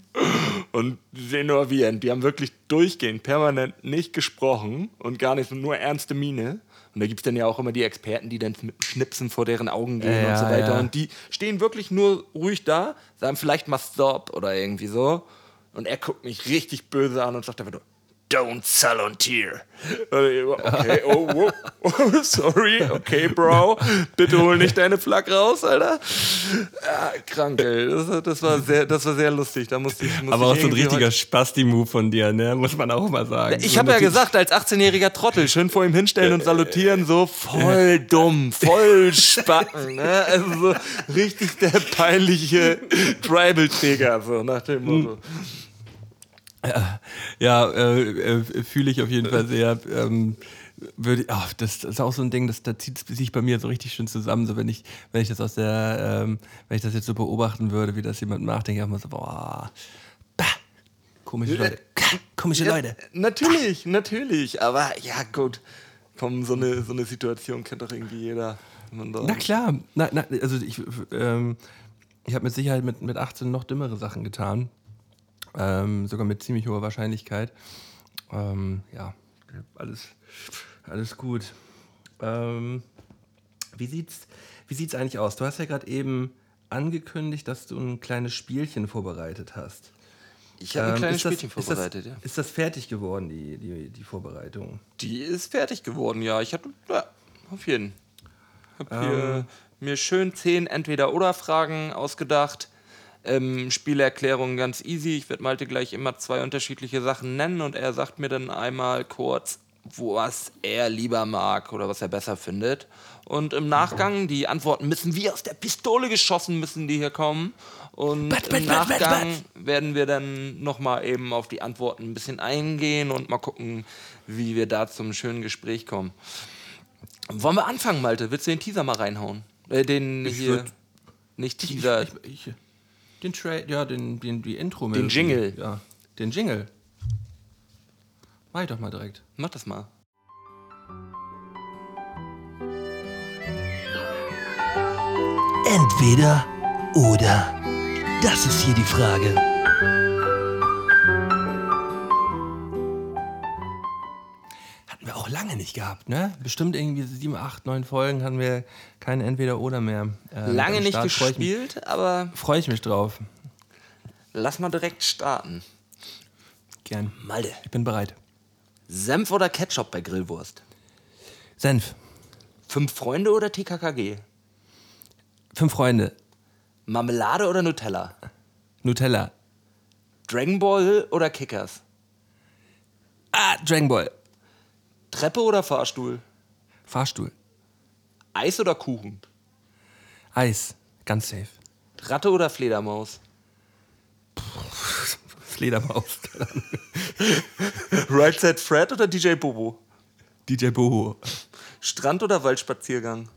Und sehen nur wie Die haben wirklich durchgehend, permanent nicht gesprochen und gar nicht, nur ernste Miene. Und da gibt es dann ja auch immer die Experten, die dann mit Schnipsen vor deren Augen gehen ja, und so weiter. Ja. Und die stehen wirklich nur ruhig da, sagen vielleicht mal Stop oder irgendwie so. Und er guckt mich richtig böse an und sagt einfach nur, Don't salontier. Okay, oh, oh, *laughs* oh, sorry, okay, Bro. Bitte hol nicht deine Flak raus, Alter. Ja, krank, ey. Das, das, war, sehr, das war sehr lustig. Da musste ich, musste Aber auch so ein richtiger Spasti-Move von dir, ne? Muss man auch mal sagen. Ich so habe ja gesagt, als 18-jähriger Trottel, schön vor ihm hinstellen und salutieren, so voll dumm, voll spacken, ne? Also so richtig der peinliche Tribal-Träger, so nach dem Motto. Ja, äh, äh, fühle ich auf jeden Fall sehr. Ähm, würde, ach, das, das, ist auch so ein Ding, das, da zieht es sich bei mir so richtig schön zusammen. So wenn ich, wenn ich das aus der, ähm, wenn ich das jetzt so beobachten würde, wie das jemand macht, denke ich immer so, boah, bah, komische Leute, komische ja, Leute. Natürlich, natürlich, aber ja gut, komm, so eine, so eine Situation kennt doch irgendwie jeder. Na klar, na, na, also ich, ähm, ich habe mit Sicherheit mit, mit 18 noch dümmere Sachen getan. Ähm, sogar mit ziemlich hoher Wahrscheinlichkeit. Ähm, ja, alles, alles gut. Ähm, wie sieht's, wie sieht's eigentlich aus? Du hast ja gerade eben angekündigt, dass du ein kleines Spielchen vorbereitet hast. Ich habe ein ähm, kleines Spielchen das, vorbereitet, ist das, ja. Ist das fertig geworden, die, die, die Vorbereitung? Die ist fertig geworden, ja. Ich hatte, ja, auf jeden. Ich habe hier ähm. mir schön zehn Entweder-Oder-Fragen ausgedacht ähm, Spielerklärung ganz easy. Ich werde Malte gleich immer zwei unterschiedliche Sachen nennen und er sagt mir dann einmal kurz, was er lieber mag oder was er besser findet. Und im Nachgang, die Antworten müssen wie aus der Pistole geschossen, müssen die hier kommen. Und but, but, im Nachgang but, werden wir dann nochmal eben auf die Antworten ein bisschen eingehen und mal gucken, wie wir da zum schönen Gespräch kommen. Wollen wir anfangen, Malte? Willst du den Teaser mal reinhauen? Äh, den ich hier. Nicht Teaser. Ich, ich, ich, den Trade, ja, den, den, die intro -Melodie. Den Jingle. Ja, den Jingle. Mach ich doch mal direkt. Mach das mal. Entweder oder. Das ist hier die Frage. Lange nicht gehabt, ne? Bestimmt irgendwie sieben, acht, neun Folgen haben wir kein Entweder-Oder mehr. Äh, lange nicht gespielt, freu mich, aber. Freue ich mich drauf. Lass mal direkt starten. Gern. Malde. Ich bin bereit. Senf oder Ketchup bei Grillwurst? Senf. Fünf Freunde oder TKKG? Fünf Freunde. Marmelade oder Nutella? Nutella. Dragon Ball oder Kickers? Ah, Dragon Ball. Treppe oder Fahrstuhl? Fahrstuhl. Eis oder Kuchen? Eis, ganz safe. Ratte oder Fledermaus? Fledermaus. right Side Fred oder DJ Bobo? DJ Bobo. Strand oder Waldspaziergang?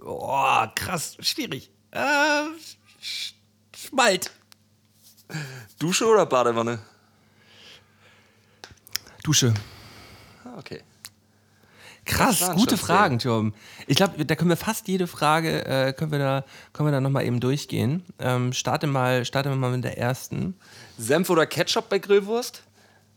Oh, krass, schwierig. Äh, Schmalt. Dusche oder Badewanne? Dusche. Ah, okay. Krass, gute Fragen, Tom. Ich glaube, da können wir fast jede Frage, äh, können wir da, können wir da nochmal eben durchgehen. Ähm, starte, mal, starte mal mit der ersten. Senf oder Ketchup bei Grillwurst?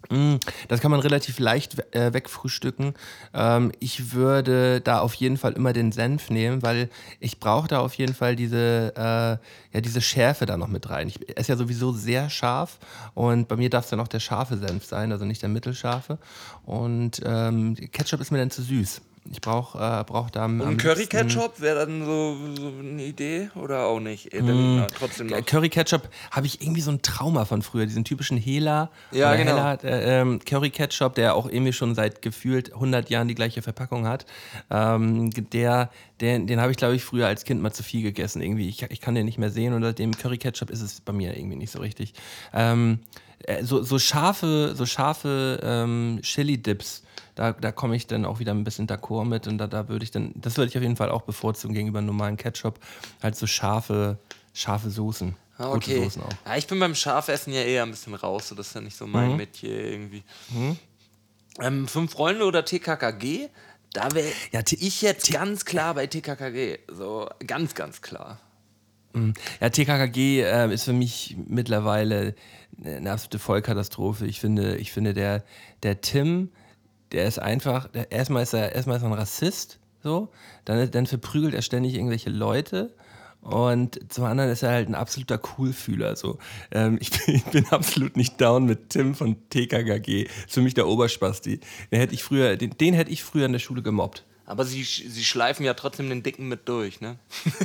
Mm, das kann man relativ leicht äh, wegfrühstücken. Ähm, ich würde da auf jeden Fall immer den Senf nehmen, weil ich brauche da auf jeden Fall diese, äh, ja, diese Schärfe da noch mit rein. Ich esse ja sowieso sehr scharf und bei mir darf es dann auch der scharfe Senf sein, also nicht der mittelscharfe. Und ähm, Ketchup ist mir dann zu süß. Ich brauche äh, brauch da am, Und Curry Ketchup wäre dann so, so, eine Idee oder auch nicht? Äh, dann, mm, trotzdem noch. Curry Ketchup habe ich irgendwie so ein Trauma von früher, diesen typischen Hela. Ja, genau. Hela, äh, ähm, Curry Ketchup, der auch irgendwie schon seit gefühlt 100 Jahren die gleiche Verpackung hat. Ähm, der, der, den habe ich, glaube ich, früher als Kind mal zu viel gegessen. Irgendwie, ich, ich kann den nicht mehr sehen und seitdem Curry Ketchup ist es bei mir irgendwie nicht so richtig. Ähm, äh, so, so scharfe, so scharfe ähm, Chili-Dips da, da komme ich dann auch wieder ein bisschen d'accord mit und da, da würde ich dann, das würde ich auf jeden Fall auch bevorzugen gegenüber normalen Ketchup, halt so scharfe, scharfe Soßen. Ah, okay. Soßen auch. Ja, ich bin beim Schafessen ja eher ein bisschen raus, so das ist ja nicht so mein mhm. Metier irgendwie. Mhm. Ähm, Fünf Freunde oder TKKG? Da wäre ja, ich jetzt ganz klar bei TKKG. So ganz, ganz klar. Mhm. Ja, TKKG äh, ist für mich mittlerweile eine absolute Vollkatastrophe. Ich finde, ich finde der, der Tim, der ist einfach, der, erstmal, ist er, erstmal ist er ein Rassist, so, dann, dann verprügelt er ständig irgendwelche Leute Und zum anderen ist er halt ein absoluter Coolfühler. So. Ähm, *laughs* ich, bin, ich, bin, absolut nicht down mit Tim von TKKG. Ist für mich der Oberspasti. Den hätte ich früher, den, den hätte ich früher in der Schule gemobbt. Aber sie, sie schleifen ja trotzdem den Dicken mit durch, ne? *laughs*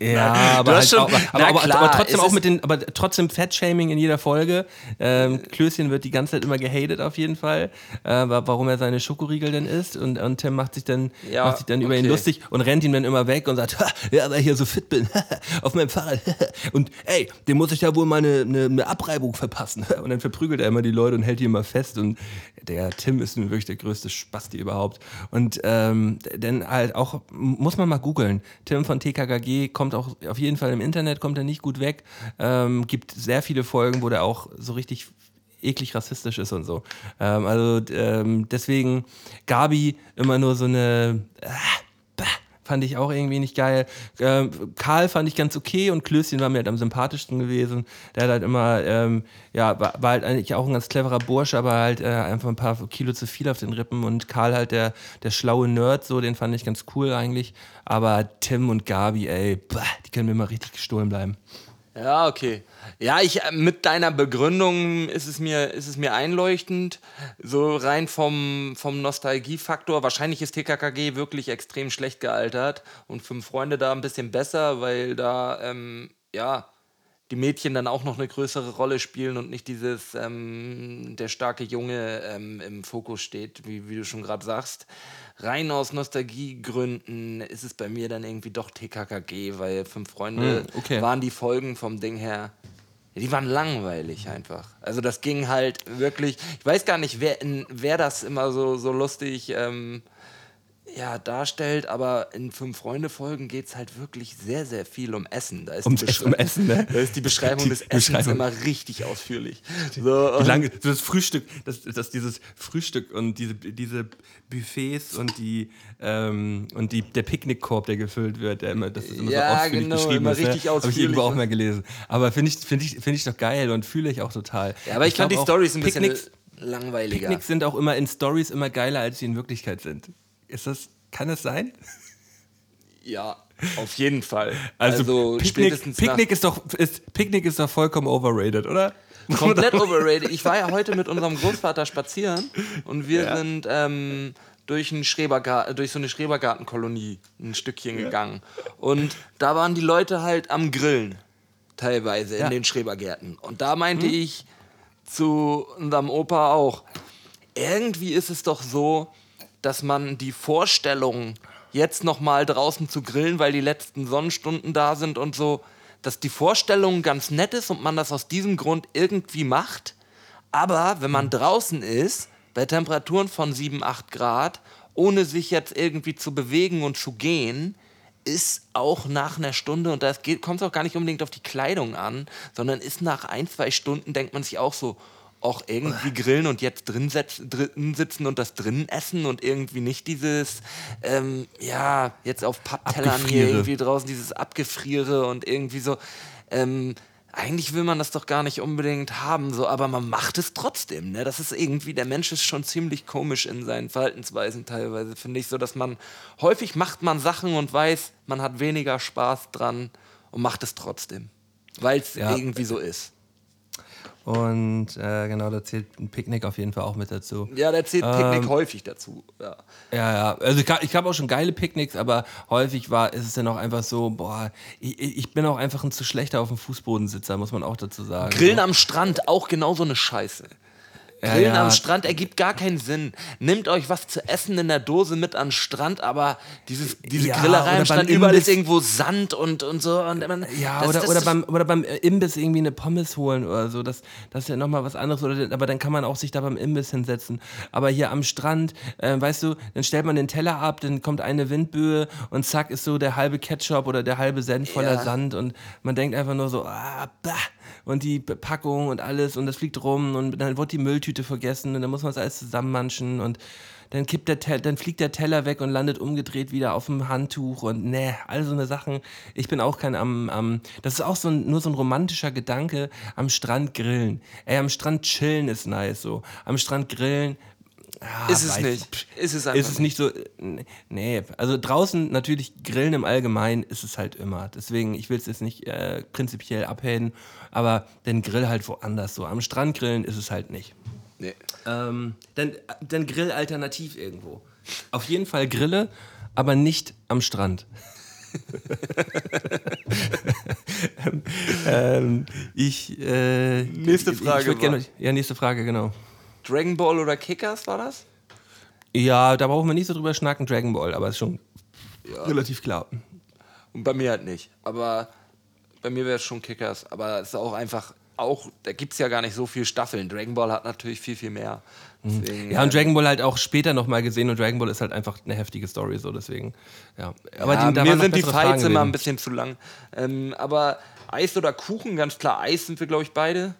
Ja, aber, halt schon, auch, aber, aber, klar, aber, trotzdem auch mit den, aber trotzdem Fettshaming in jeder Folge. Ähm, Klößchen wird die ganze Zeit immer gehatet auf jeden Fall, äh, warum er seine Schokoriegel denn isst und, und Tim macht sich dann, ja, macht sich dann okay. über ihn lustig und rennt ihm dann immer weg und sagt, ja, weil ich hier so fit bin, *laughs* auf meinem Fahrrad. *laughs* und ey, dem muss ich ja wohl mal eine, eine, eine Abreibung verpassen. und dann verprügelt er immer die Leute und hält die immer fest und der Tim ist nun wirklich der größte Spasti überhaupt. Und ähm, denn halt auch, muss man mal googeln, Tim von TKKG kommt auch auf jeden Fall im Internet, kommt er nicht gut weg. Ähm, gibt sehr viele Folgen, wo der auch so richtig eklig rassistisch ist und so. Ähm, also ähm, deswegen Gabi immer nur so eine äh, fand ich auch irgendwie nicht geil. Ähm, Karl fand ich ganz okay und Klößchen war mir halt am sympathischsten gewesen. Der hat halt immer, ähm, ja, war, war, halt eigentlich auch ein ganz cleverer Bursche, aber halt äh, einfach ein paar Kilo zu viel auf den Rippen und Karl halt der, der schlaue Nerd, so, den fand ich ganz cool eigentlich. Aber Tim und Gabi, ey, bah, die können mir mal richtig gestohlen bleiben. Ja, okay. Ja, ich äh, mit deiner Begründung ist es mir, ist es mir einleuchtend. So rein vom, vom Nostalgiefaktor. Wahrscheinlich ist TKKG wirklich extrem schlecht gealtert und Fünf Freunde da ein bisschen besser, weil da, ähm, ja, die Mädchen dann auch noch eine größere Rolle spielen und nicht dieses ähm, der starke Junge ähm, im Fokus steht, wie, wie du schon gerade sagst. Rein aus Nostalgiegründen ist es bei mir dann irgendwie doch TKKG, weil Fünf Freunde mm, okay. waren die Folgen vom Ding her die waren langweilig einfach. Also das ging halt wirklich. Ich weiß gar nicht, wer, wer das immer so, so lustig ähm, ja, darstellt, aber in Fünf-Freunde-Folgen geht es halt wirklich sehr, sehr viel um Essen. Da ist, um, die, um Essen, ne? da ist die Beschreibung die des Essens Beschreibung. immer richtig ausführlich. So, lange, das Frühstück, das, das, dieses Frühstück und diese, diese Buffets und, die, ähm, und die, der Picknickkorb, der gefüllt wird, der immer, das ist immer ja, so ausführlich genau, beschrieben immer ist. Ne? Richtig ne? Habe ich irgendwo auch mal gelesen. Aber finde ich, find ich, find ich doch geil und fühle ich auch total. Ja, aber ich, ich fand die Stories ein bisschen langweiliger. Picknicks sind auch immer in Stories immer geiler, als sie in Wirklichkeit sind. Ist das, kann es sein? Ja, auf jeden Fall. Also, also Picknick, Picknick ist doch ist, Picknick ist doch vollkommen overrated, oder? Komplett *laughs* overrated. Ich war ja heute mit unserem Großvater spazieren und wir ja. sind ähm, durch, einen durch so eine Schrebergartenkolonie ein Stückchen ja. gegangen. Und da waren die Leute halt am Grillen, teilweise in den Schrebergärten. Und da meinte hm? ich zu unserem Opa auch, irgendwie ist es doch so, dass man die Vorstellung, jetzt nochmal draußen zu grillen, weil die letzten Sonnenstunden da sind und so, dass die Vorstellung ganz nett ist und man das aus diesem Grund irgendwie macht. Aber wenn man draußen ist, bei Temperaturen von 7, 8 Grad, ohne sich jetzt irgendwie zu bewegen und zu gehen, ist auch nach einer Stunde, und da kommt es auch gar nicht unbedingt auf die Kleidung an, sondern ist nach ein, zwei Stunden, denkt man sich auch so, auch irgendwie grillen und jetzt drin, drin sitzen und das drinnen essen und irgendwie nicht dieses, ähm, ja, jetzt auf Papptellern hier irgendwie draußen, dieses Abgefriere und irgendwie so. Ähm, eigentlich will man das doch gar nicht unbedingt haben, so, aber man macht es trotzdem. Ne? Das ist irgendwie, der Mensch ist schon ziemlich komisch in seinen Verhaltensweisen teilweise, finde ich, so dass man häufig macht man Sachen und weiß, man hat weniger Spaß dran und macht es trotzdem, weil es ja. irgendwie so ist. Und äh, genau, da zählt ein Picknick auf jeden Fall auch mit dazu. Ja, da zählt Picknick ähm, häufig dazu. Ja, ja. ja. Also ich, ich habe auch schon geile Picknicks, aber häufig war, ist es dann auch einfach so, boah, ich, ich bin auch einfach ein zu schlechter auf dem Fußbodensitzer, muss man auch dazu sagen. Grillen am Strand, auch genau so eine Scheiße. Grillen ja, ja. am Strand ergibt gar keinen Sinn. Nehmt euch was zu essen in der Dose mit an den Strand, aber dieses, diese ja, Grillerei am Strand, überall ist irgendwo Sand und, und so. Und man, ja, das, oder, das oder, beim, oder beim Imbiss irgendwie eine Pommes holen oder so. Das, das ist ja nochmal was anderes. Oder, aber dann kann man auch sich da beim Imbiss hinsetzen. Aber hier am Strand, äh, weißt du, dann stellt man den Teller ab, dann kommt eine Windböe und zack ist so der halbe Ketchup oder der halbe Senf voller Sand und man denkt einfach nur so, ah, bah und die Packung und alles und das fliegt rum und dann wird die Mülltüte vergessen und dann muss man es alles zusammenmanschen und dann kippt der Teller, dann fliegt der Teller weg und landet umgedreht wieder auf dem Handtuch und ne, all so eine Sachen. Ich bin auch kein am, am das ist auch so ein, nur so ein romantischer Gedanke, am Strand grillen. Ey, am Strand chillen ist nice so. Am Strand grillen, Ja, ist es nicht. Ist es einfach. Ist es nicht so. Nee, also draußen natürlich Grillen im Allgemeinen ist es halt immer. Deswegen, ich will es jetzt nicht äh, prinzipiell abhängen, aber den Grill halt woanders so. Am Strand grillen ist es halt nicht. Nee. Ähm, dann, dann Grill alternativ irgendwo. Auf jeden Fall Grille, aber nicht am Strand. *laughs* *laughs* ähm, ich. Äh, nächste Frage. Ich gerne, ja, nächste Frage, genau. Dragon Ball oder Kickers war das? Ja, da brauchen wir nicht so drüber schnacken, Dragon Ball, aber ist schon ja. relativ klar. Und bei mir halt nicht. Aber bei mir wäre es schon Kickers. Aber es ist auch einfach, auch, da gibt es ja gar nicht so viele Staffeln. Dragon Ball hat natürlich viel, viel mehr. Mhm. Deswegen, ja, und Dragon Ball halt auch später nochmal gesehen und Dragon Ball ist halt einfach eine heftige Story, so deswegen. Ja. Aber ja, die, mir sind die Fights immer ein bisschen zu lang. Ähm, aber Eis oder Kuchen, ganz klar, Eis sind wir, glaube ich, beide.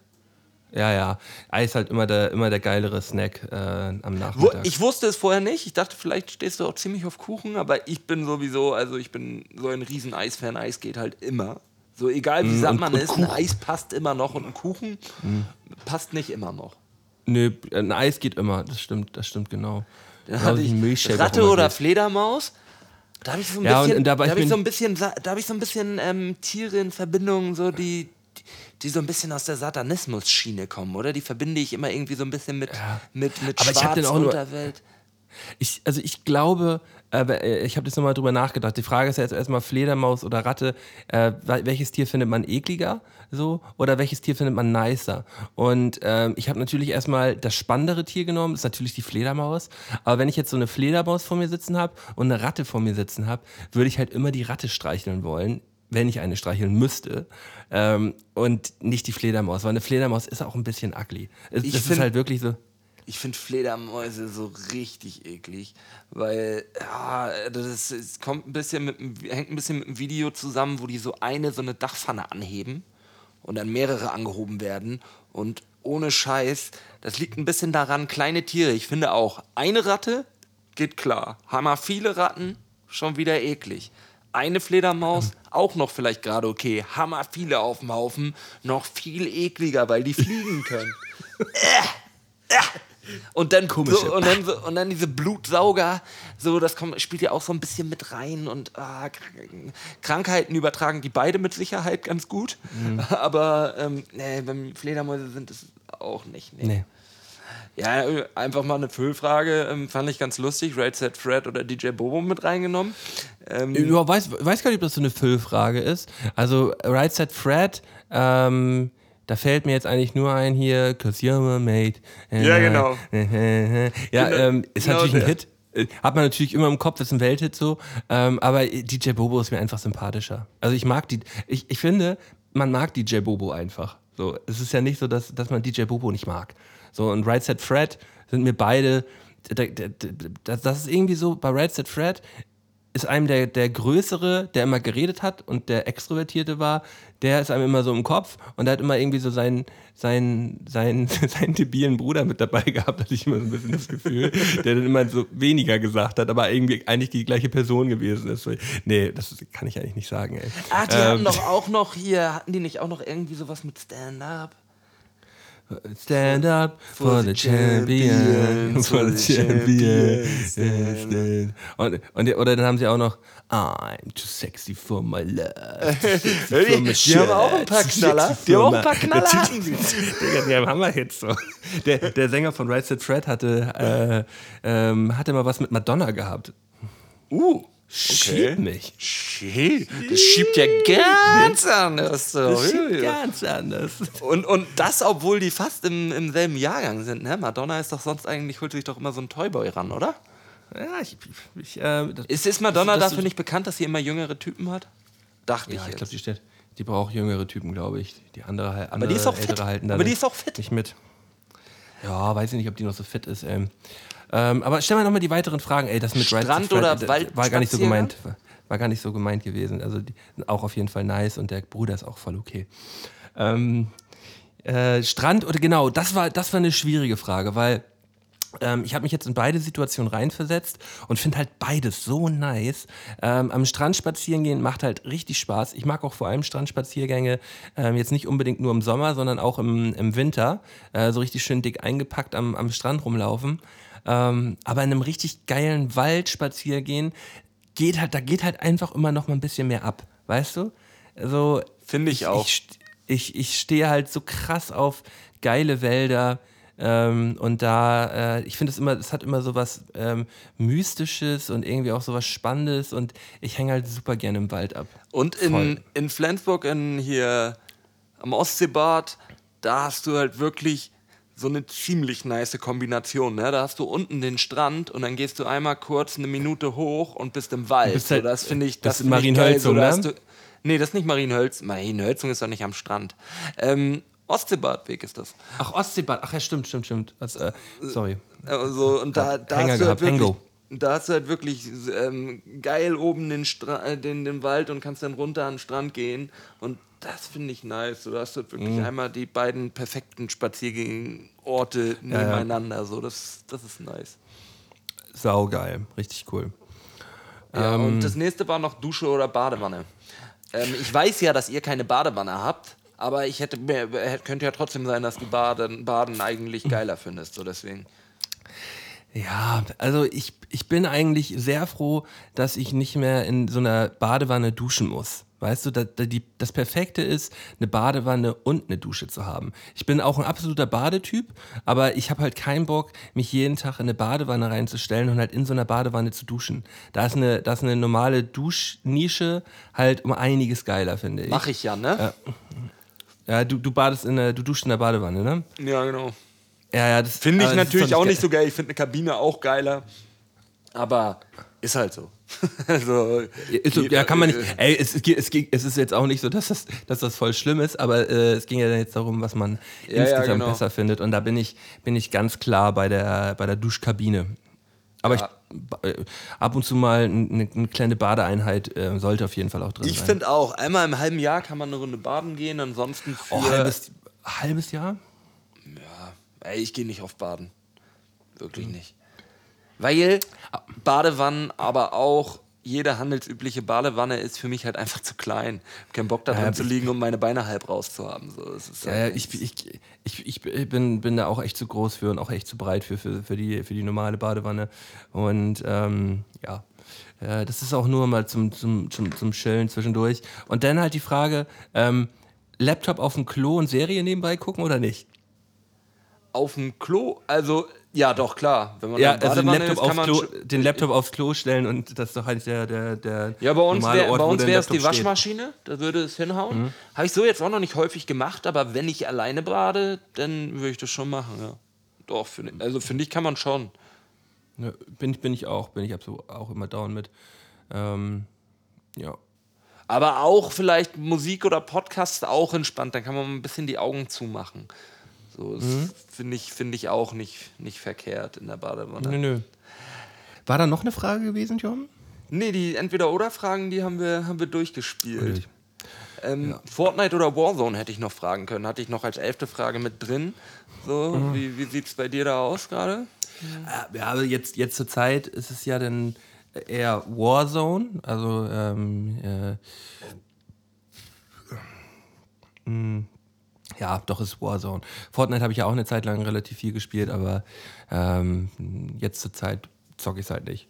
Ja, ja. Eis halt immer der, immer der geilere Snack äh, am Nachmittag. Ich wusste es vorher nicht. Ich dachte, vielleicht stehst du auch ziemlich auf Kuchen, aber ich bin sowieso, also ich bin so ein riesen Eisfan. Eis geht halt immer. So egal wie mm, satt man ist, Kuchen. ein Eis passt immer noch und ein Kuchen mm. passt nicht immer noch. Nö, ein Eis geht immer, das stimmt, das stimmt genau. Da ich Ratte oder Fledermaus. Da habe ich so ein ja, bisschen, da habe ich so ein bisschen, da habe ich so ein bisschen ähm, Tiere in Verbindung, so die, die so ein bisschen aus der Satanismus-Schiene kommen, oder? Die verbinde ich immer irgendwie so ein bisschen mit, ja. mit, mit Aber Schwarz Unterwelt. Ich, also ich glaube, äh, ich habe jetzt nochmal drüber nachgedacht. Die Frage ist ja jetzt erstmal Fledermaus oder Ratte. Äh, welches Tier findet man ekliger? So, oder welches Tier findet man nicer? Und ähm, ich habe natürlich erstmal das spannendere Tier genommen, ist natürlich die Fledermaus. Aber wenn ich jetzt so eine Fledermaus vor mir sitzen habe und eine Ratte vor mir sitzen habe, würde ich halt immer die Ratte streicheln wollen wenn ich eine streicheln müsste. Ähm, und nicht die Fledermaus, weil eine Fledermaus ist auch ein bisschen ugly. Es, das ist halt wirklich so. Ich finde Fledermäuse so richtig eklig, weil ja, das, das kommt ein bisschen mit, hängt ein bisschen mit einem Video zusammen, wo die so eine so eine Dachpfanne anheben und dann mehrere angehoben werden und ohne Scheiß, das liegt ein bisschen daran, kleine Tiere, ich finde auch, eine Ratte geht klar, hammer viele Ratten, schon wieder eklig. Eine Fledermaus, auch noch vielleicht gerade okay, hammer viele auf dem Haufen, noch viel ekliger, weil die fliegen können. äh, äh. Und dann, so, und, dann so, und dann diese Blutsauger, so, das kommt, spielt ja auch so ein bisschen mit rein und ah, Krankheiten übertragen die beide mit Sicherheit ganz gut. Mhm. Aber ähm, nee, beim Fledermäuse sind es auch nicht. Nee. nee. Ja, einfach mal eine Füllfrage, ähm, fand ich ganz lustig. Raid Set Fred oder DJ Bobo mit reingenommen. Ähm, ich weiß, weiß gar nicht, ob das so eine Füllfrage ist. Also, Right Set Fred, ähm, da fällt mir jetzt eigentlich nur ein hier, Cause you're my mate. Ja, genau. *laughs* ja, genau, ähm, ist genau natürlich ein Hit. Äh, hat man natürlich immer im Kopf, ist ein Welthit so. Ähm, aber DJ Bobo ist mir einfach sympathischer. Also ich mag die, ich, ich finde, man mag DJ Bobo einfach. So, es ist ja nicht so, dass, dass man DJ Bobo nicht mag. So, und Right Set Fred sind mir beide, das ist irgendwie so, bei Right Set Fred ist einem der, der Größere, der immer geredet hat und der Extrovertierte war, der ist einem immer so im Kopf und der hat immer irgendwie so seinen, seinen, seinen, *laughs* seinen debilen Bruder mit dabei gehabt, hatte ich immer so ein bisschen das Gefühl, der dann immer so weniger gesagt hat, aber irgendwie eigentlich die gleiche Person gewesen ist. Nee, das kann ich eigentlich nicht sagen, ey. Ach, die ähm, hatten doch auch noch hier, hatten die nicht auch noch irgendwie sowas mit Stand-Up? Stand up for the champion, for the champion. Und, und, oder dann haben sie auch noch I'm too sexy for my love. *laughs* die, haben auch ein paar Knaller. Die haben auch *laughs* ein paar Knaller. Digga, die haben wir jetzt so. Der, der Sänger von Right Set Fred hatte, äh, ähm, hatte mal was mit Madonna gehabt. Uh. Okay. Schieb mich. Schieb. Das schiebt ja ganz anders. So. Das schiebt ganz anders. Und, und das, obwohl die fast im, im selben Jahrgang sind. Ne? Madonna ist doch sonst eigentlich, holt sich doch immer so ein Toyboy ran, oder? Ja, ich. ich äh, ist, ist Madonna das, dafür nicht bekannt, dass sie immer jüngere Typen hat? Dachte ja, ich. ich glaube, die steht. Die braucht jüngere Typen, glaube ich. Die andere, andere aber die ist auch fit. halten Aber die ist auch fit. Nicht mit. Ja, weiß ich nicht, ob die noch so fit ist. Ähm. Ähm, aber stell mal nochmal die weiteren Fragen. Ey, das mit Strand oder Fred, Wald war gar nicht so gemeint. War gar nicht so gemeint gewesen. Also die, auch auf jeden Fall nice und der Bruder ist auch voll okay. Ähm, äh, Strand oder genau, das war, das war eine schwierige Frage, weil ähm, ich habe mich jetzt in beide Situationen reinversetzt und finde halt beides so nice. Ähm, am Strand spazieren gehen macht halt richtig Spaß. Ich mag auch vor allem Strandspaziergänge ähm, jetzt nicht unbedingt nur im Sommer, sondern auch im, im Winter. Äh, so richtig schön dick eingepackt am, am Strand rumlaufen. Ähm, aber in einem richtig geilen Wald spazieren gehen, geht halt, da geht halt einfach immer noch mal ein bisschen mehr ab, weißt du? Also, Finde ich, ich, auch. Ich, ich, ich stehe halt so krass auf geile Wälder. Ähm, und da, äh, ich finde es immer, es hat immer so was ähm, Mystisches und irgendwie auch so was Spannendes und ich hänge halt super gerne im Wald ab. Und in, in Flensburg, in hier am Ostseebad, da hast du halt wirklich so eine ziemlich nice Kombination. Ne? Da hast du unten den Strand und dann gehst du einmal kurz eine Minute hoch und bist im Wald. Bist halt, so, das finde ich, das, das ist Marienhölzung, so, ne? nee, das ist nicht Marienhölzung. Marienhölzung ist doch nicht am Strand. Ähm, Ostseebadweg ist das. Ach, Ostseebad. Ach ja, stimmt, stimmt, stimmt. Das, äh, sorry. Also, und da, da hast du halt wirklich, da hast du halt wirklich ähm, geil oben den, Stra äh, den, den Wald und kannst dann runter an den Strand gehen. Und das finde ich nice. Du hast halt wirklich mhm. einmal die beiden perfekten Spaziergehorte nebeneinander. Ja, ja. So, das, das ist nice. Saugeil. Richtig cool. Ja, ähm, und das nächste war noch Dusche oder Badewanne. Ähm, ich weiß ja, dass ihr keine Badewanne habt. Aber ich hätte könnte ja trotzdem sein, dass du Baden, Baden eigentlich geiler findest, so deswegen. Ja, also ich, ich bin eigentlich sehr froh, dass ich nicht mehr in so einer Badewanne duschen muss. Weißt du, da, da die, das Perfekte ist, eine Badewanne und eine Dusche zu haben. Ich bin auch ein absoluter Badetyp, aber ich habe halt keinen Bock, mich jeden Tag in eine Badewanne reinzustellen und halt in so einer Badewanne zu duschen. Da ist eine, da ist eine normale Duschnische halt um einiges geiler, finde ich. Mach ich ja, ne? Ja. Ja, du, du badest in der, du duschst in der Badewanne, ne? Ja, genau. Ja, ja, das finde ich natürlich auch nicht so geil. Ich finde eine Kabine auch geiler. Aber ist halt so. *laughs* also, so, ja, kann man nicht. Ey, es, es, es, ist jetzt auch nicht so, dass das, dass das voll schlimm ist, aber äh, es ging ja dann jetzt darum, was man ja, insgesamt ja, genau. besser findet. Und da bin ich, bin ich ganz klar bei der, bei der Duschkabine. Aber ja. ich, äh, ab und zu mal eine, eine kleine Badeeinheit äh, sollte auf jeden Fall auch drin ich sein. Ich finde auch, einmal im halben Jahr kann man eine Runde baden gehen, ansonsten für oh, halbes, halbes Jahr? Ja, ey, ich gehe nicht auf Baden. Wirklich mhm. nicht. Weil Badewannen aber auch jede handelsübliche Badewanne ist für mich halt einfach zu klein. Ich habe keinen Bock da drin ja, zu liegen, um meine Beine halb rauszuhaben. So, ist halt ja, ich, ich, ich, ich bin, bin da auch echt zu groß für und auch echt zu breit für, für, für, die, für die normale Badewanne. Und ähm, ja, äh, das ist auch nur mal zum, zum, zum, zum Chillen zwischendurch. Und dann halt die Frage, ähm, Laptop auf dem Klo und Serie nebenbei gucken oder nicht? Auf dem Klo? Also ja, doch, klar. Wenn man ja, also den Laptop, ist, Klo, den Laptop, aufs Klo stellen und das ist doch halt der, der, der Ja, bei uns wäre es die Waschmaschine, da würde es hinhauen. Mhm. Habe ich so jetzt auch noch nicht häufig gemacht, aber wenn ich alleine bade, dann würde ich das schon machen, ja. Doch, find, also finde ich, kann man schon. Ja, bin, bin ich auch, bin ich auch immer down mit. Ähm, ja. Aber auch vielleicht Musik oder Podcast auch entspannt, dann kann man ein bisschen die Augen zumachen. So, mhm. finde ich, find ich auch nicht, nicht verkehrt in der Badewanne. Nö, nö. War da noch eine Frage gewesen, John? Nee, die Entweder-Oder-Fragen, die haben wir, haben wir durchgespielt. Ähm, ja. Fortnite oder Warzone hätte ich noch fragen können. Hatte ich noch als elfte Frage mit drin. So, mhm. wie, wie sieht es bei dir da aus gerade? Ja, aber jetzt, jetzt zur Zeit ist es ja dann eher Warzone. Also, ähm, äh, hm, ja, doch ist Warzone. Fortnite habe ich ja auch eine Zeit lang relativ viel gespielt, aber ähm, jetzt zur Zeit zocke ich es halt nicht.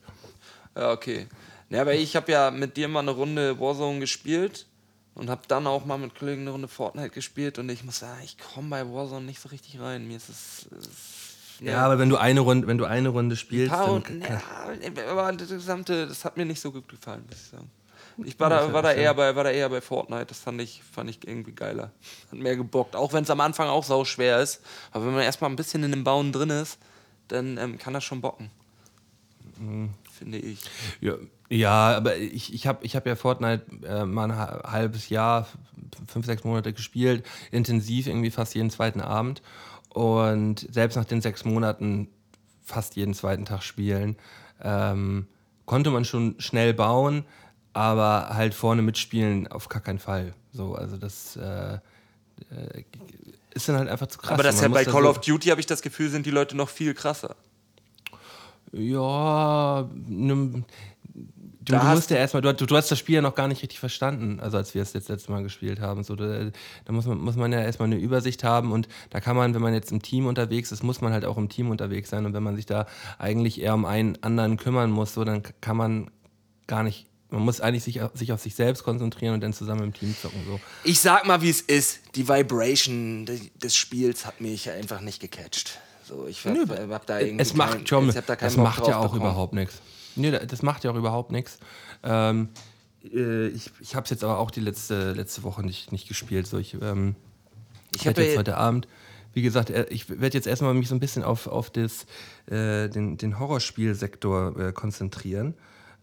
Ja, okay. Ja, aber ich habe ja mit dir mal eine Runde Warzone gespielt und habe dann auch mal mit Kollegen eine Runde Fortnite gespielt und ich muss sagen, ich komme bei Warzone nicht so richtig rein. Mir ist es. Ja, ja, aber wenn du eine Runde, wenn du eine Runde spielst, dann, ja, aber das gesamte, das hat mir nicht so gut gefallen, muss ich sagen. Ich war da, war da, eher bei, war da eher bei Fortnite. Das fand ich, fand ich irgendwie geiler. Hat mehr gebockt. Auch wenn es am Anfang auch sau schwer ist. Aber wenn man erstmal ein bisschen in dem Bauen drin ist, dann ähm, kann das schon bocken. Mhm. Finde ich. Ja, ja, aber ich, ich habe ich hab ja Fortnite äh, mal ein halbes Jahr, fünf, sechs Monate gespielt. Intensiv, irgendwie fast jeden zweiten Abend. Und selbst nach den sechs Monaten fast jeden zweiten Tag spielen, ähm, konnte man schon schnell bauen aber halt vorne mitspielen auf gar keinen Fall. So, also das äh, äh ist dann halt einfach zu krass. Aber das ja bei Call so of Duty habe ich das Gefühl, sind die Leute noch viel krasser. Ja, ne, Du, du musst ja erstmal, du, du, hast das Spiel ja noch gar nicht richtig verstanden, also als wir es jetzt letzte Mal gespielt haben. So, da, da muss, man, muss man ja erstmal eine Übersicht haben und da kann man, wenn man jetzt im Team unterwegs ist, muss man halt auch im Team unterwegs sein. Und wenn man sich da eigentlich eher um einen anderen kümmern muss, so, dann kann man gar nicht man muss eigentlich sich, sich auf sich selbst konzentrieren und dann zusammen im Team zocken. So. Ich sag mal, wie es ist. Die Vibration des Spiels hat mich einfach nicht gecatcht. So, ich hab, Nö, hab da irgendwie es macht, kein, John, da es macht ja auch bekommen. überhaupt nichts. Nee, das macht ja auch überhaupt nichts. Ähm, äh, ich ich habe es jetzt aber auch die letzte, letzte Woche nicht, nicht gespielt. So, ich ähm, ich werde jetzt heute Abend, wie gesagt, äh, ich werde jetzt erstmal mich so ein bisschen auf, auf das, äh, den, den Horrorspielsektor äh, konzentrieren,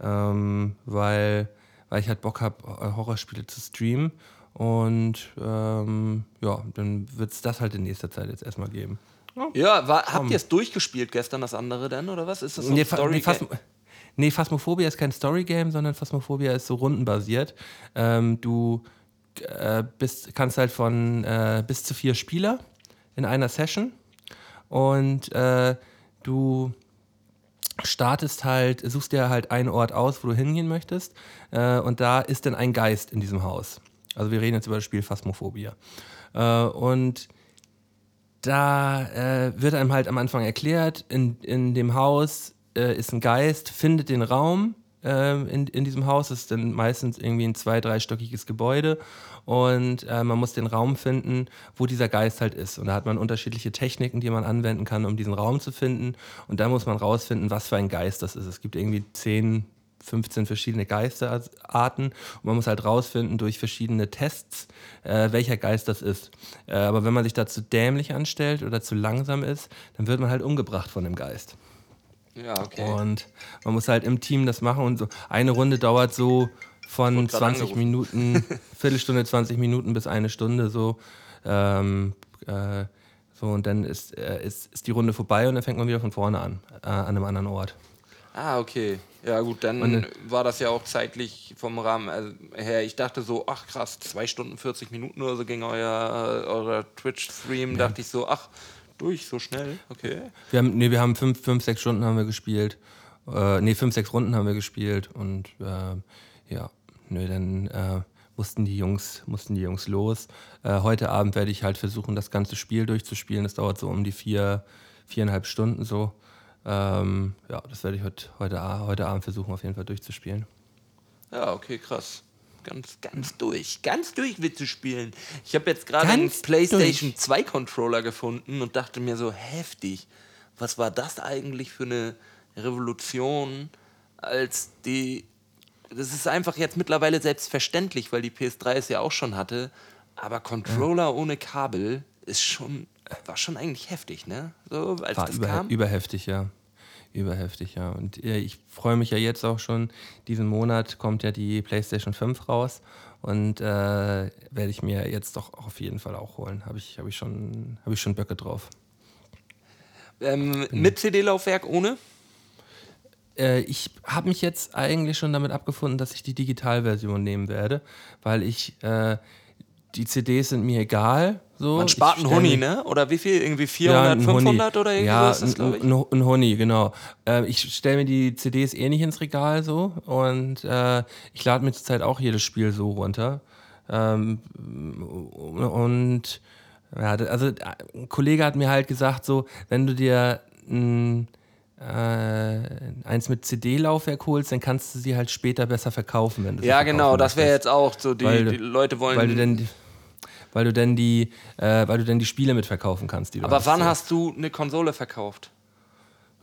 ähm, weil, weil ich halt Bock habe, äh, Horrorspiele zu streamen. Und ähm, ja, dann wird es das halt in nächster Zeit jetzt erstmal geben. Ja, war, habt ihr es durchgespielt gestern, das andere denn, oder was? Ist das so ein nee, Story? Nee, Nee, Phasmophobia ist kein Story-Game, sondern Phasmophobia ist so rundenbasiert. Ähm, du äh, bist, kannst halt von äh, bis zu vier Spieler in einer Session und äh, du startest halt, suchst dir halt einen Ort aus, wo du hingehen möchtest äh, und da ist dann ein Geist in diesem Haus. Also wir reden jetzt über das Spiel Phasmophobia. Äh, und da äh, wird einem halt am Anfang erklärt, in, in dem Haus äh, ist ein Geist, findet den Raum äh, in, in diesem Haus. Das ist dann meistens irgendwie ein zwei-, dreistöckiges Gebäude. Und äh, man muss den Raum finden, wo dieser Geist halt ist. Und da hat man unterschiedliche Techniken, die man anwenden kann, um diesen Raum zu finden. Und da muss man rausfinden, was für ein Geist das ist. Es gibt irgendwie zehn 15 verschiedene Geisterarten und man muss halt rausfinden durch verschiedene Tests, äh, welcher Geist das ist. Äh, aber wenn man sich da zu dämlich anstellt oder zu langsam ist, dann wird man halt umgebracht von dem Geist. Ja, okay. Und man muss halt im Team das machen und so eine Runde dauert so von 20 Minuten, *laughs* Viertelstunde, 20 Minuten bis eine Stunde so. Ähm, äh, so und dann ist, äh, ist, ist die Runde vorbei und dann fängt man wieder von vorne an, äh, an einem anderen Ort. Ah, okay. Ja, gut, dann und, war das ja auch zeitlich vom Rahmen also, her. Ich dachte so, ach krass, zwei Stunden 40 Minuten oder so ging euer, euer Twitch-Stream. Ja. Dachte ich so, ach, durch, so schnell? Okay. Wir haben, nee, wir haben fünf, fünf sechs Stunden haben wir gespielt. Äh, nee, fünf, sechs Runden haben wir gespielt und äh, ja, nee, dann äh, mussten die Jungs, mussten die Jungs los. Äh, heute Abend werde ich halt versuchen, das ganze Spiel durchzuspielen. Das dauert so um die vier, viereinhalb Stunden so. Ähm, ja, das werde ich heute, heute, heute Abend versuchen, auf jeden Fall durchzuspielen. Ja, okay, krass ganz, ganz durch, ganz durch spielen. Ich habe jetzt gerade einen PlayStation durch. 2 Controller gefunden und dachte mir so, heftig, was war das eigentlich für eine Revolution, als die. Das ist einfach jetzt mittlerweile selbstverständlich, weil die PS3 es ja auch schon hatte. Aber Controller ja. ohne Kabel ist schon, war schon eigentlich heftig, ne? So, als war das über, kam. Überheftig, ja überheftig, ja. Und ich freue mich ja jetzt auch schon, diesen Monat kommt ja die PlayStation 5 raus und äh, werde ich mir jetzt doch auf jeden Fall auch holen. Habe ich, hab ich, schon, hab ich schon Böcke drauf. Ähm, mit CD-Laufwerk ohne? Äh, ich habe mich jetzt eigentlich schon damit abgefunden, dass ich die Digitalversion nehmen werde, weil ich äh, die CDs sind mir egal. So. Man spart einen Honey, ne? Oder wie viel? Irgendwie 400, ja, 500 oder irgendwas? Ja, ist das, ich. Ein, Honey, genau. Äh, ich stelle mir die CDs eh nicht ins Regal so und äh, ich lade mir zurzeit auch jedes Spiel so runter. Ähm, und ja, also ein Kollege hat mir halt gesagt, so, wenn du dir ein äh, eins mit CD-Laufwerk holst, dann kannst du sie halt später besser verkaufen. Wenn du ja, genau, das wäre jetzt auch so, die, weil, die Leute wollen. Weil du denn weil du dann die, äh, weil du dann die Spiele mitverkaufen kannst. Aber hast, wann hast du eine Konsole verkauft?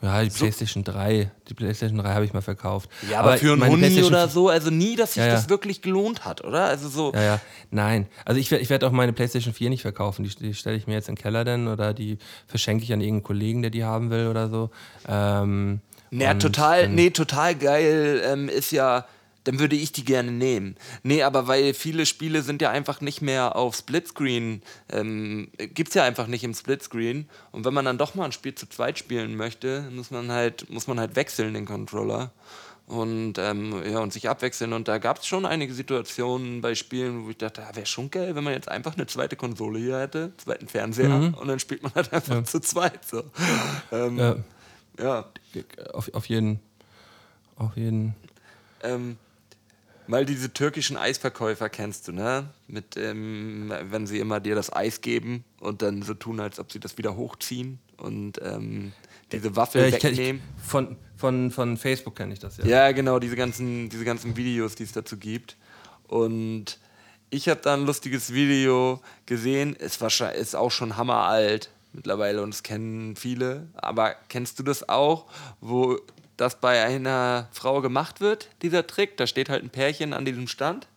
Ja, die so. PlayStation 3. Die PlayStation 3 habe ich mal verkauft. Ja, aber, aber für einen Huni oder so, also nie, dass sich ja, ja. das wirklich gelohnt hat, oder? Also so. Ja, ja. Nein. Also ich, ich werde auch meine PlayStation 4 nicht verkaufen. Die, die stelle ich mir jetzt in den Keller dann oder die verschenke ich an irgendeinen Kollegen, der die haben will oder so. Ähm, ja, total, nee, total geil ähm, ist ja dann würde ich die gerne nehmen. Nee, aber weil viele Spiele sind ja einfach nicht mehr auf Splitscreen, ähm, gibt es ja einfach nicht im Splitscreen. Und wenn man dann doch mal ein Spiel zu zweit spielen möchte, muss man halt, muss man halt wechseln, den Controller. Und, ähm, ja, und sich abwechseln. Und da gab es schon einige Situationen bei Spielen, wo ich dachte, ah, wäre schon geil, wenn man jetzt einfach eine zweite Konsole hier hätte, zweiten Fernseher, mhm. und dann spielt man halt einfach ja. zu zweit. So. Ähm, ja. ja. Auf, auf jeden. Auf jeden. ähm, mal diese türkischen Eisverkäufer kennst du, ne? Mit, ähm, wenn sie immer dir das Eis geben und dann so tun, als ob sie das wieder hochziehen und ähm, diese Waffel ja, wegnehmen. Ich, von, von, von Facebook kenne ich das, ja. Ja, genau, diese ganzen, diese ganzen Videos, die es dazu gibt. Und ich habe da ein lustiges Video gesehen, ist, wahrscheinlich, ist auch schon hammeralt mittlerweile und es kennen viele. Aber kennst du das auch, wo das bei einer Frau gemacht wird, dieser Trick? Da steht halt ein Pärchen an diesem Stand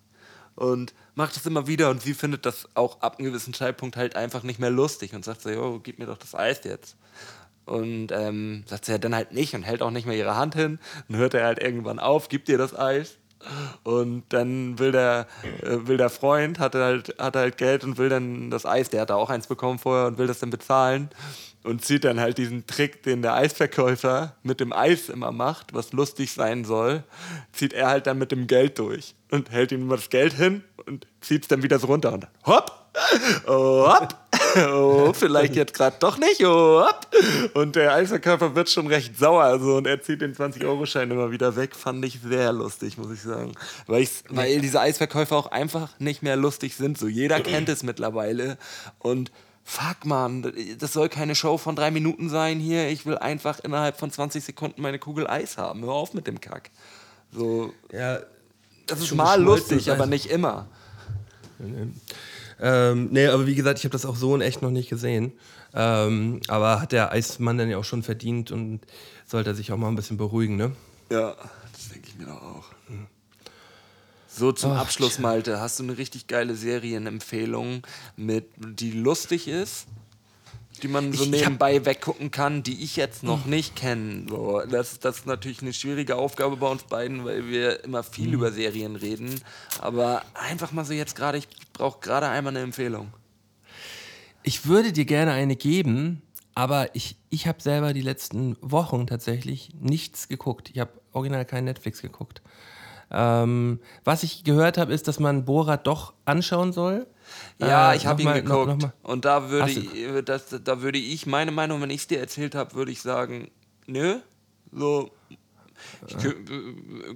und macht das immer wieder und sie findet das auch ab einem gewissen Zeitpunkt halt einfach nicht mehr lustig und sagt so, jo, gib mir doch das Eis jetzt. Und ähm, sagt sie ja dann halt nicht und hält auch nicht mehr ihre Hand hin. Dann hört er halt irgendwann auf, gibt ihr das Eis. Und dann will der, äh, will der Freund, hat halt, hat halt Geld und will dann das Eis, der hat da auch eins bekommen vorher und will das dann bezahlen. Und zieht dann halt diesen Trick, den der Eisverkäufer mit dem Eis immer macht, was lustig sein soll, zieht er halt dann mit dem Geld durch und hält ihm immer das Geld hin und zieht es dann wieder so runter und dann hopp, hopp, oh, vielleicht jetzt gerade doch nicht. Oh, und der Eisverkäufer wird schon recht sauer also, und er zieht den 20-Euro-Schein immer wieder weg. Fand ich sehr lustig, muss ich sagen. Weil, weil diese Eisverkäufer auch einfach nicht mehr lustig sind. So jeder kennt es mittlerweile. Und fuck man, das soll keine Show von drei Minuten sein hier. Ich will einfach innerhalb von 20 Sekunden meine Kugel Eis haben. Hör auf mit dem Kack. So. Ja, das ist mal lustig, aber nicht immer. Ähm, nee, aber wie gesagt, ich habe das auch so in echt noch nicht gesehen. Ähm, aber hat der Eismann dann ja auch schon verdient und sollte sich auch mal ein bisschen beruhigen, ne? Ja, das denke ich mir doch auch. So zum Ach, Abschluss, Malte, hast du eine richtig geile Serienempfehlung, mit, die lustig ist, die man so ich, nebenbei ich weggucken kann, die ich jetzt noch hm. nicht kenne. So, das, das ist natürlich eine schwierige Aufgabe bei uns beiden, weil wir immer viel mhm. über Serien reden. Aber einfach mal so jetzt gerade, ich brauche gerade einmal eine Empfehlung. Ich würde dir gerne eine geben, aber ich, ich habe selber die letzten Wochen tatsächlich nichts geguckt. Ich habe original kein Netflix geguckt. Ähm, was ich gehört habe, ist, dass man Borat doch anschauen soll. Ja, äh, ich habe ihn mal, geguckt. Noch, noch und da würde, ich, das, da würde ich, meine Meinung, wenn ich es dir erzählt habe, würde ich sagen, nö. So, ich,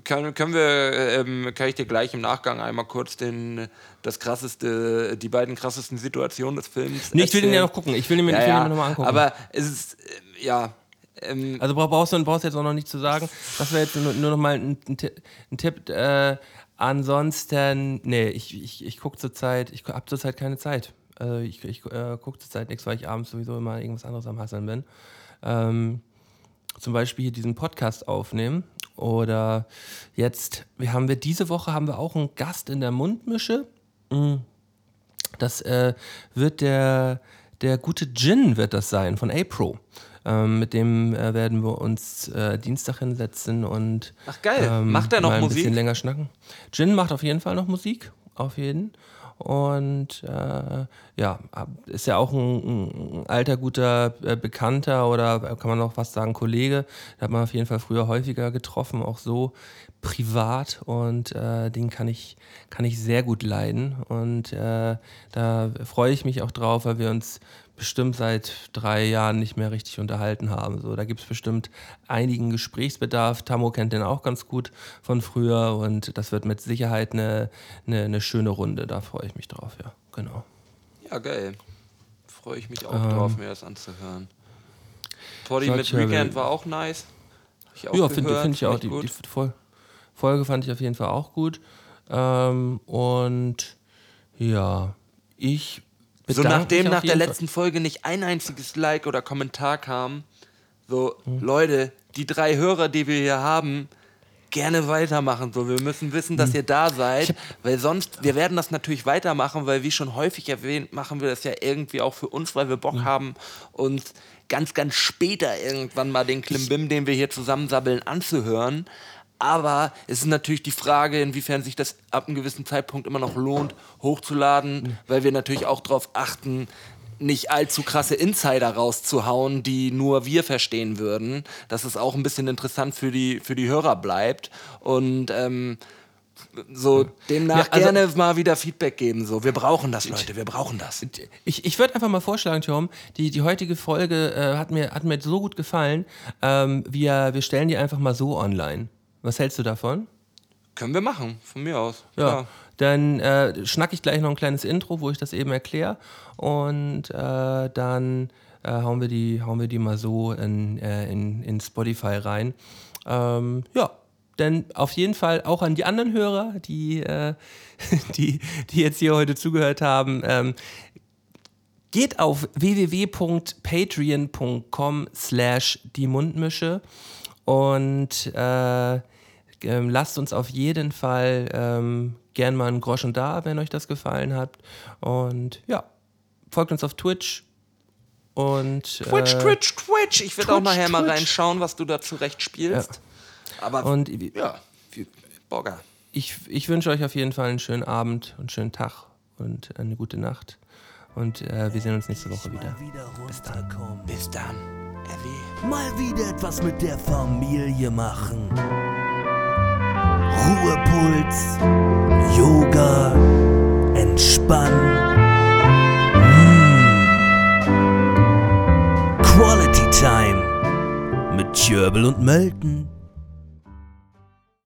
kann, können wir, ähm, kann ich dir gleich im Nachgang einmal kurz den, das krasseste, die beiden krassesten Situationen des Films. Nee, ich will den ja noch gucken. Ich will ihn mir, ja, ja. nochmal angucken. Aber es ist, äh, ja. Ähm, also brauchst du brauchst jetzt auch noch nicht zu sagen. Das wäre jetzt nur, nur noch mal ein, ein, Tipp. Äh, Ansonsten, nee, ich, ich, ich gucke zurzeit, ich habe zurzeit keine Zeit. Also ich ich äh, gucke zurzeit nichts, weil ich abends sowieso immer irgendwas anderes am Hasseln bin. Ähm, zum Beispiel hier diesen Podcast aufnehmen. Oder jetzt, wir haben wir diese Woche haben wir auch einen Gast in der Mundmische. Mm. Das äh, wird der, der gute Gin wird das sein von A-Pro. Ähm, mit dem äh, werden wir uns äh, Dienstag hinsetzen und Ach geil, ähm, macht er noch ein Musik? bisschen länger schnacken. Jin macht auf jeden Fall noch Musik, auf jeden. Und äh, ja, ist ja auch ein, ein alter, guter äh, Bekannter oder kann man auch fast sagen Kollege. Da hat man auf jeden Fall früher häufiger getroffen, auch so privat. Und äh, den kann ich, kann ich sehr gut leiden. Und äh, da freue ich mich auch drauf, weil wir uns bestimmt seit drei Jahren nicht mehr richtig unterhalten haben. So, da gibt es bestimmt einigen Gesprächsbedarf. Tammo kennt den auch ganz gut von früher und das wird mit Sicherheit eine, eine, eine schöne Runde. Da freue ich mich drauf, ja, genau. Ja, geil. Freue ich mich auch ähm, drauf, mir das anzuhören. Toddy mit Weekend war auch nice. Ich auch ja, finde find ich auch. Die, die, Folge fand ich auf jeden Fall auch gut. Ähm, und ja, ich so nachdem nach der letzten Folge nicht ein einziges Like oder Kommentar kam, so hm. Leute, die drei Hörer, die wir hier haben, gerne weitermachen. So, wir müssen wissen, dass hm. ihr da seid, weil sonst, wir werden das natürlich weitermachen, weil wie schon häufig erwähnt, machen wir das ja irgendwie auch für uns, weil wir Bock hm. haben, uns ganz, ganz später irgendwann mal den Klimbim, den wir hier zusammensabbeln, anzuhören. Aber es ist natürlich die Frage, inwiefern sich das ab einem gewissen Zeitpunkt immer noch lohnt, hochzuladen, mhm. weil wir natürlich auch darauf achten, nicht allzu krasse Insider rauszuhauen, die nur wir verstehen würden, dass es auch ein bisschen interessant für die, für die Hörer bleibt. Und ähm, so demnach ja, also, gerne mal wieder Feedback geben. So, wir brauchen das, Leute, wir brauchen das. Ich, ich würde einfach mal vorschlagen, Tom, die, die heutige Folge äh, hat, mir, hat mir so gut gefallen. Ähm, wir, wir stellen die einfach mal so online. Was hältst du davon? Können wir machen, von mir aus. Ja. Klar. Dann äh, schnack ich gleich noch ein kleines Intro, wo ich das eben erkläre. Und äh, dann äh, hauen, wir die, hauen wir die mal so in, äh, in, in Spotify rein. Ähm, ja, denn auf jeden Fall auch an die anderen Hörer, die, äh, *laughs* die, die jetzt hier heute zugehört haben. Ähm, geht auf www.patreon.com slash die Mundmische und äh, äh, lasst uns auf jeden Fall ähm, gern mal einen Groschen da, wenn euch das gefallen hat. Und ja, folgt uns auf Twitch. Und, Twitch, äh, Twitch, Twitch. Ich werde auch nachher Twitch. mal reinschauen, was du da zurecht spielst. Ja. Aber und, ja, Bogger. Ich, ich wünsche euch auf jeden Fall einen schönen Abend und einen schönen Tag und eine gute Nacht. Und äh, wir sehen uns nächste Woche wieder. Bis dann. Bis dann. Mal wieder etwas mit der Familie machen. Ruhepuls, Yoga, Entspannen. Mmh. Quality Time mit Jörbel und Melton.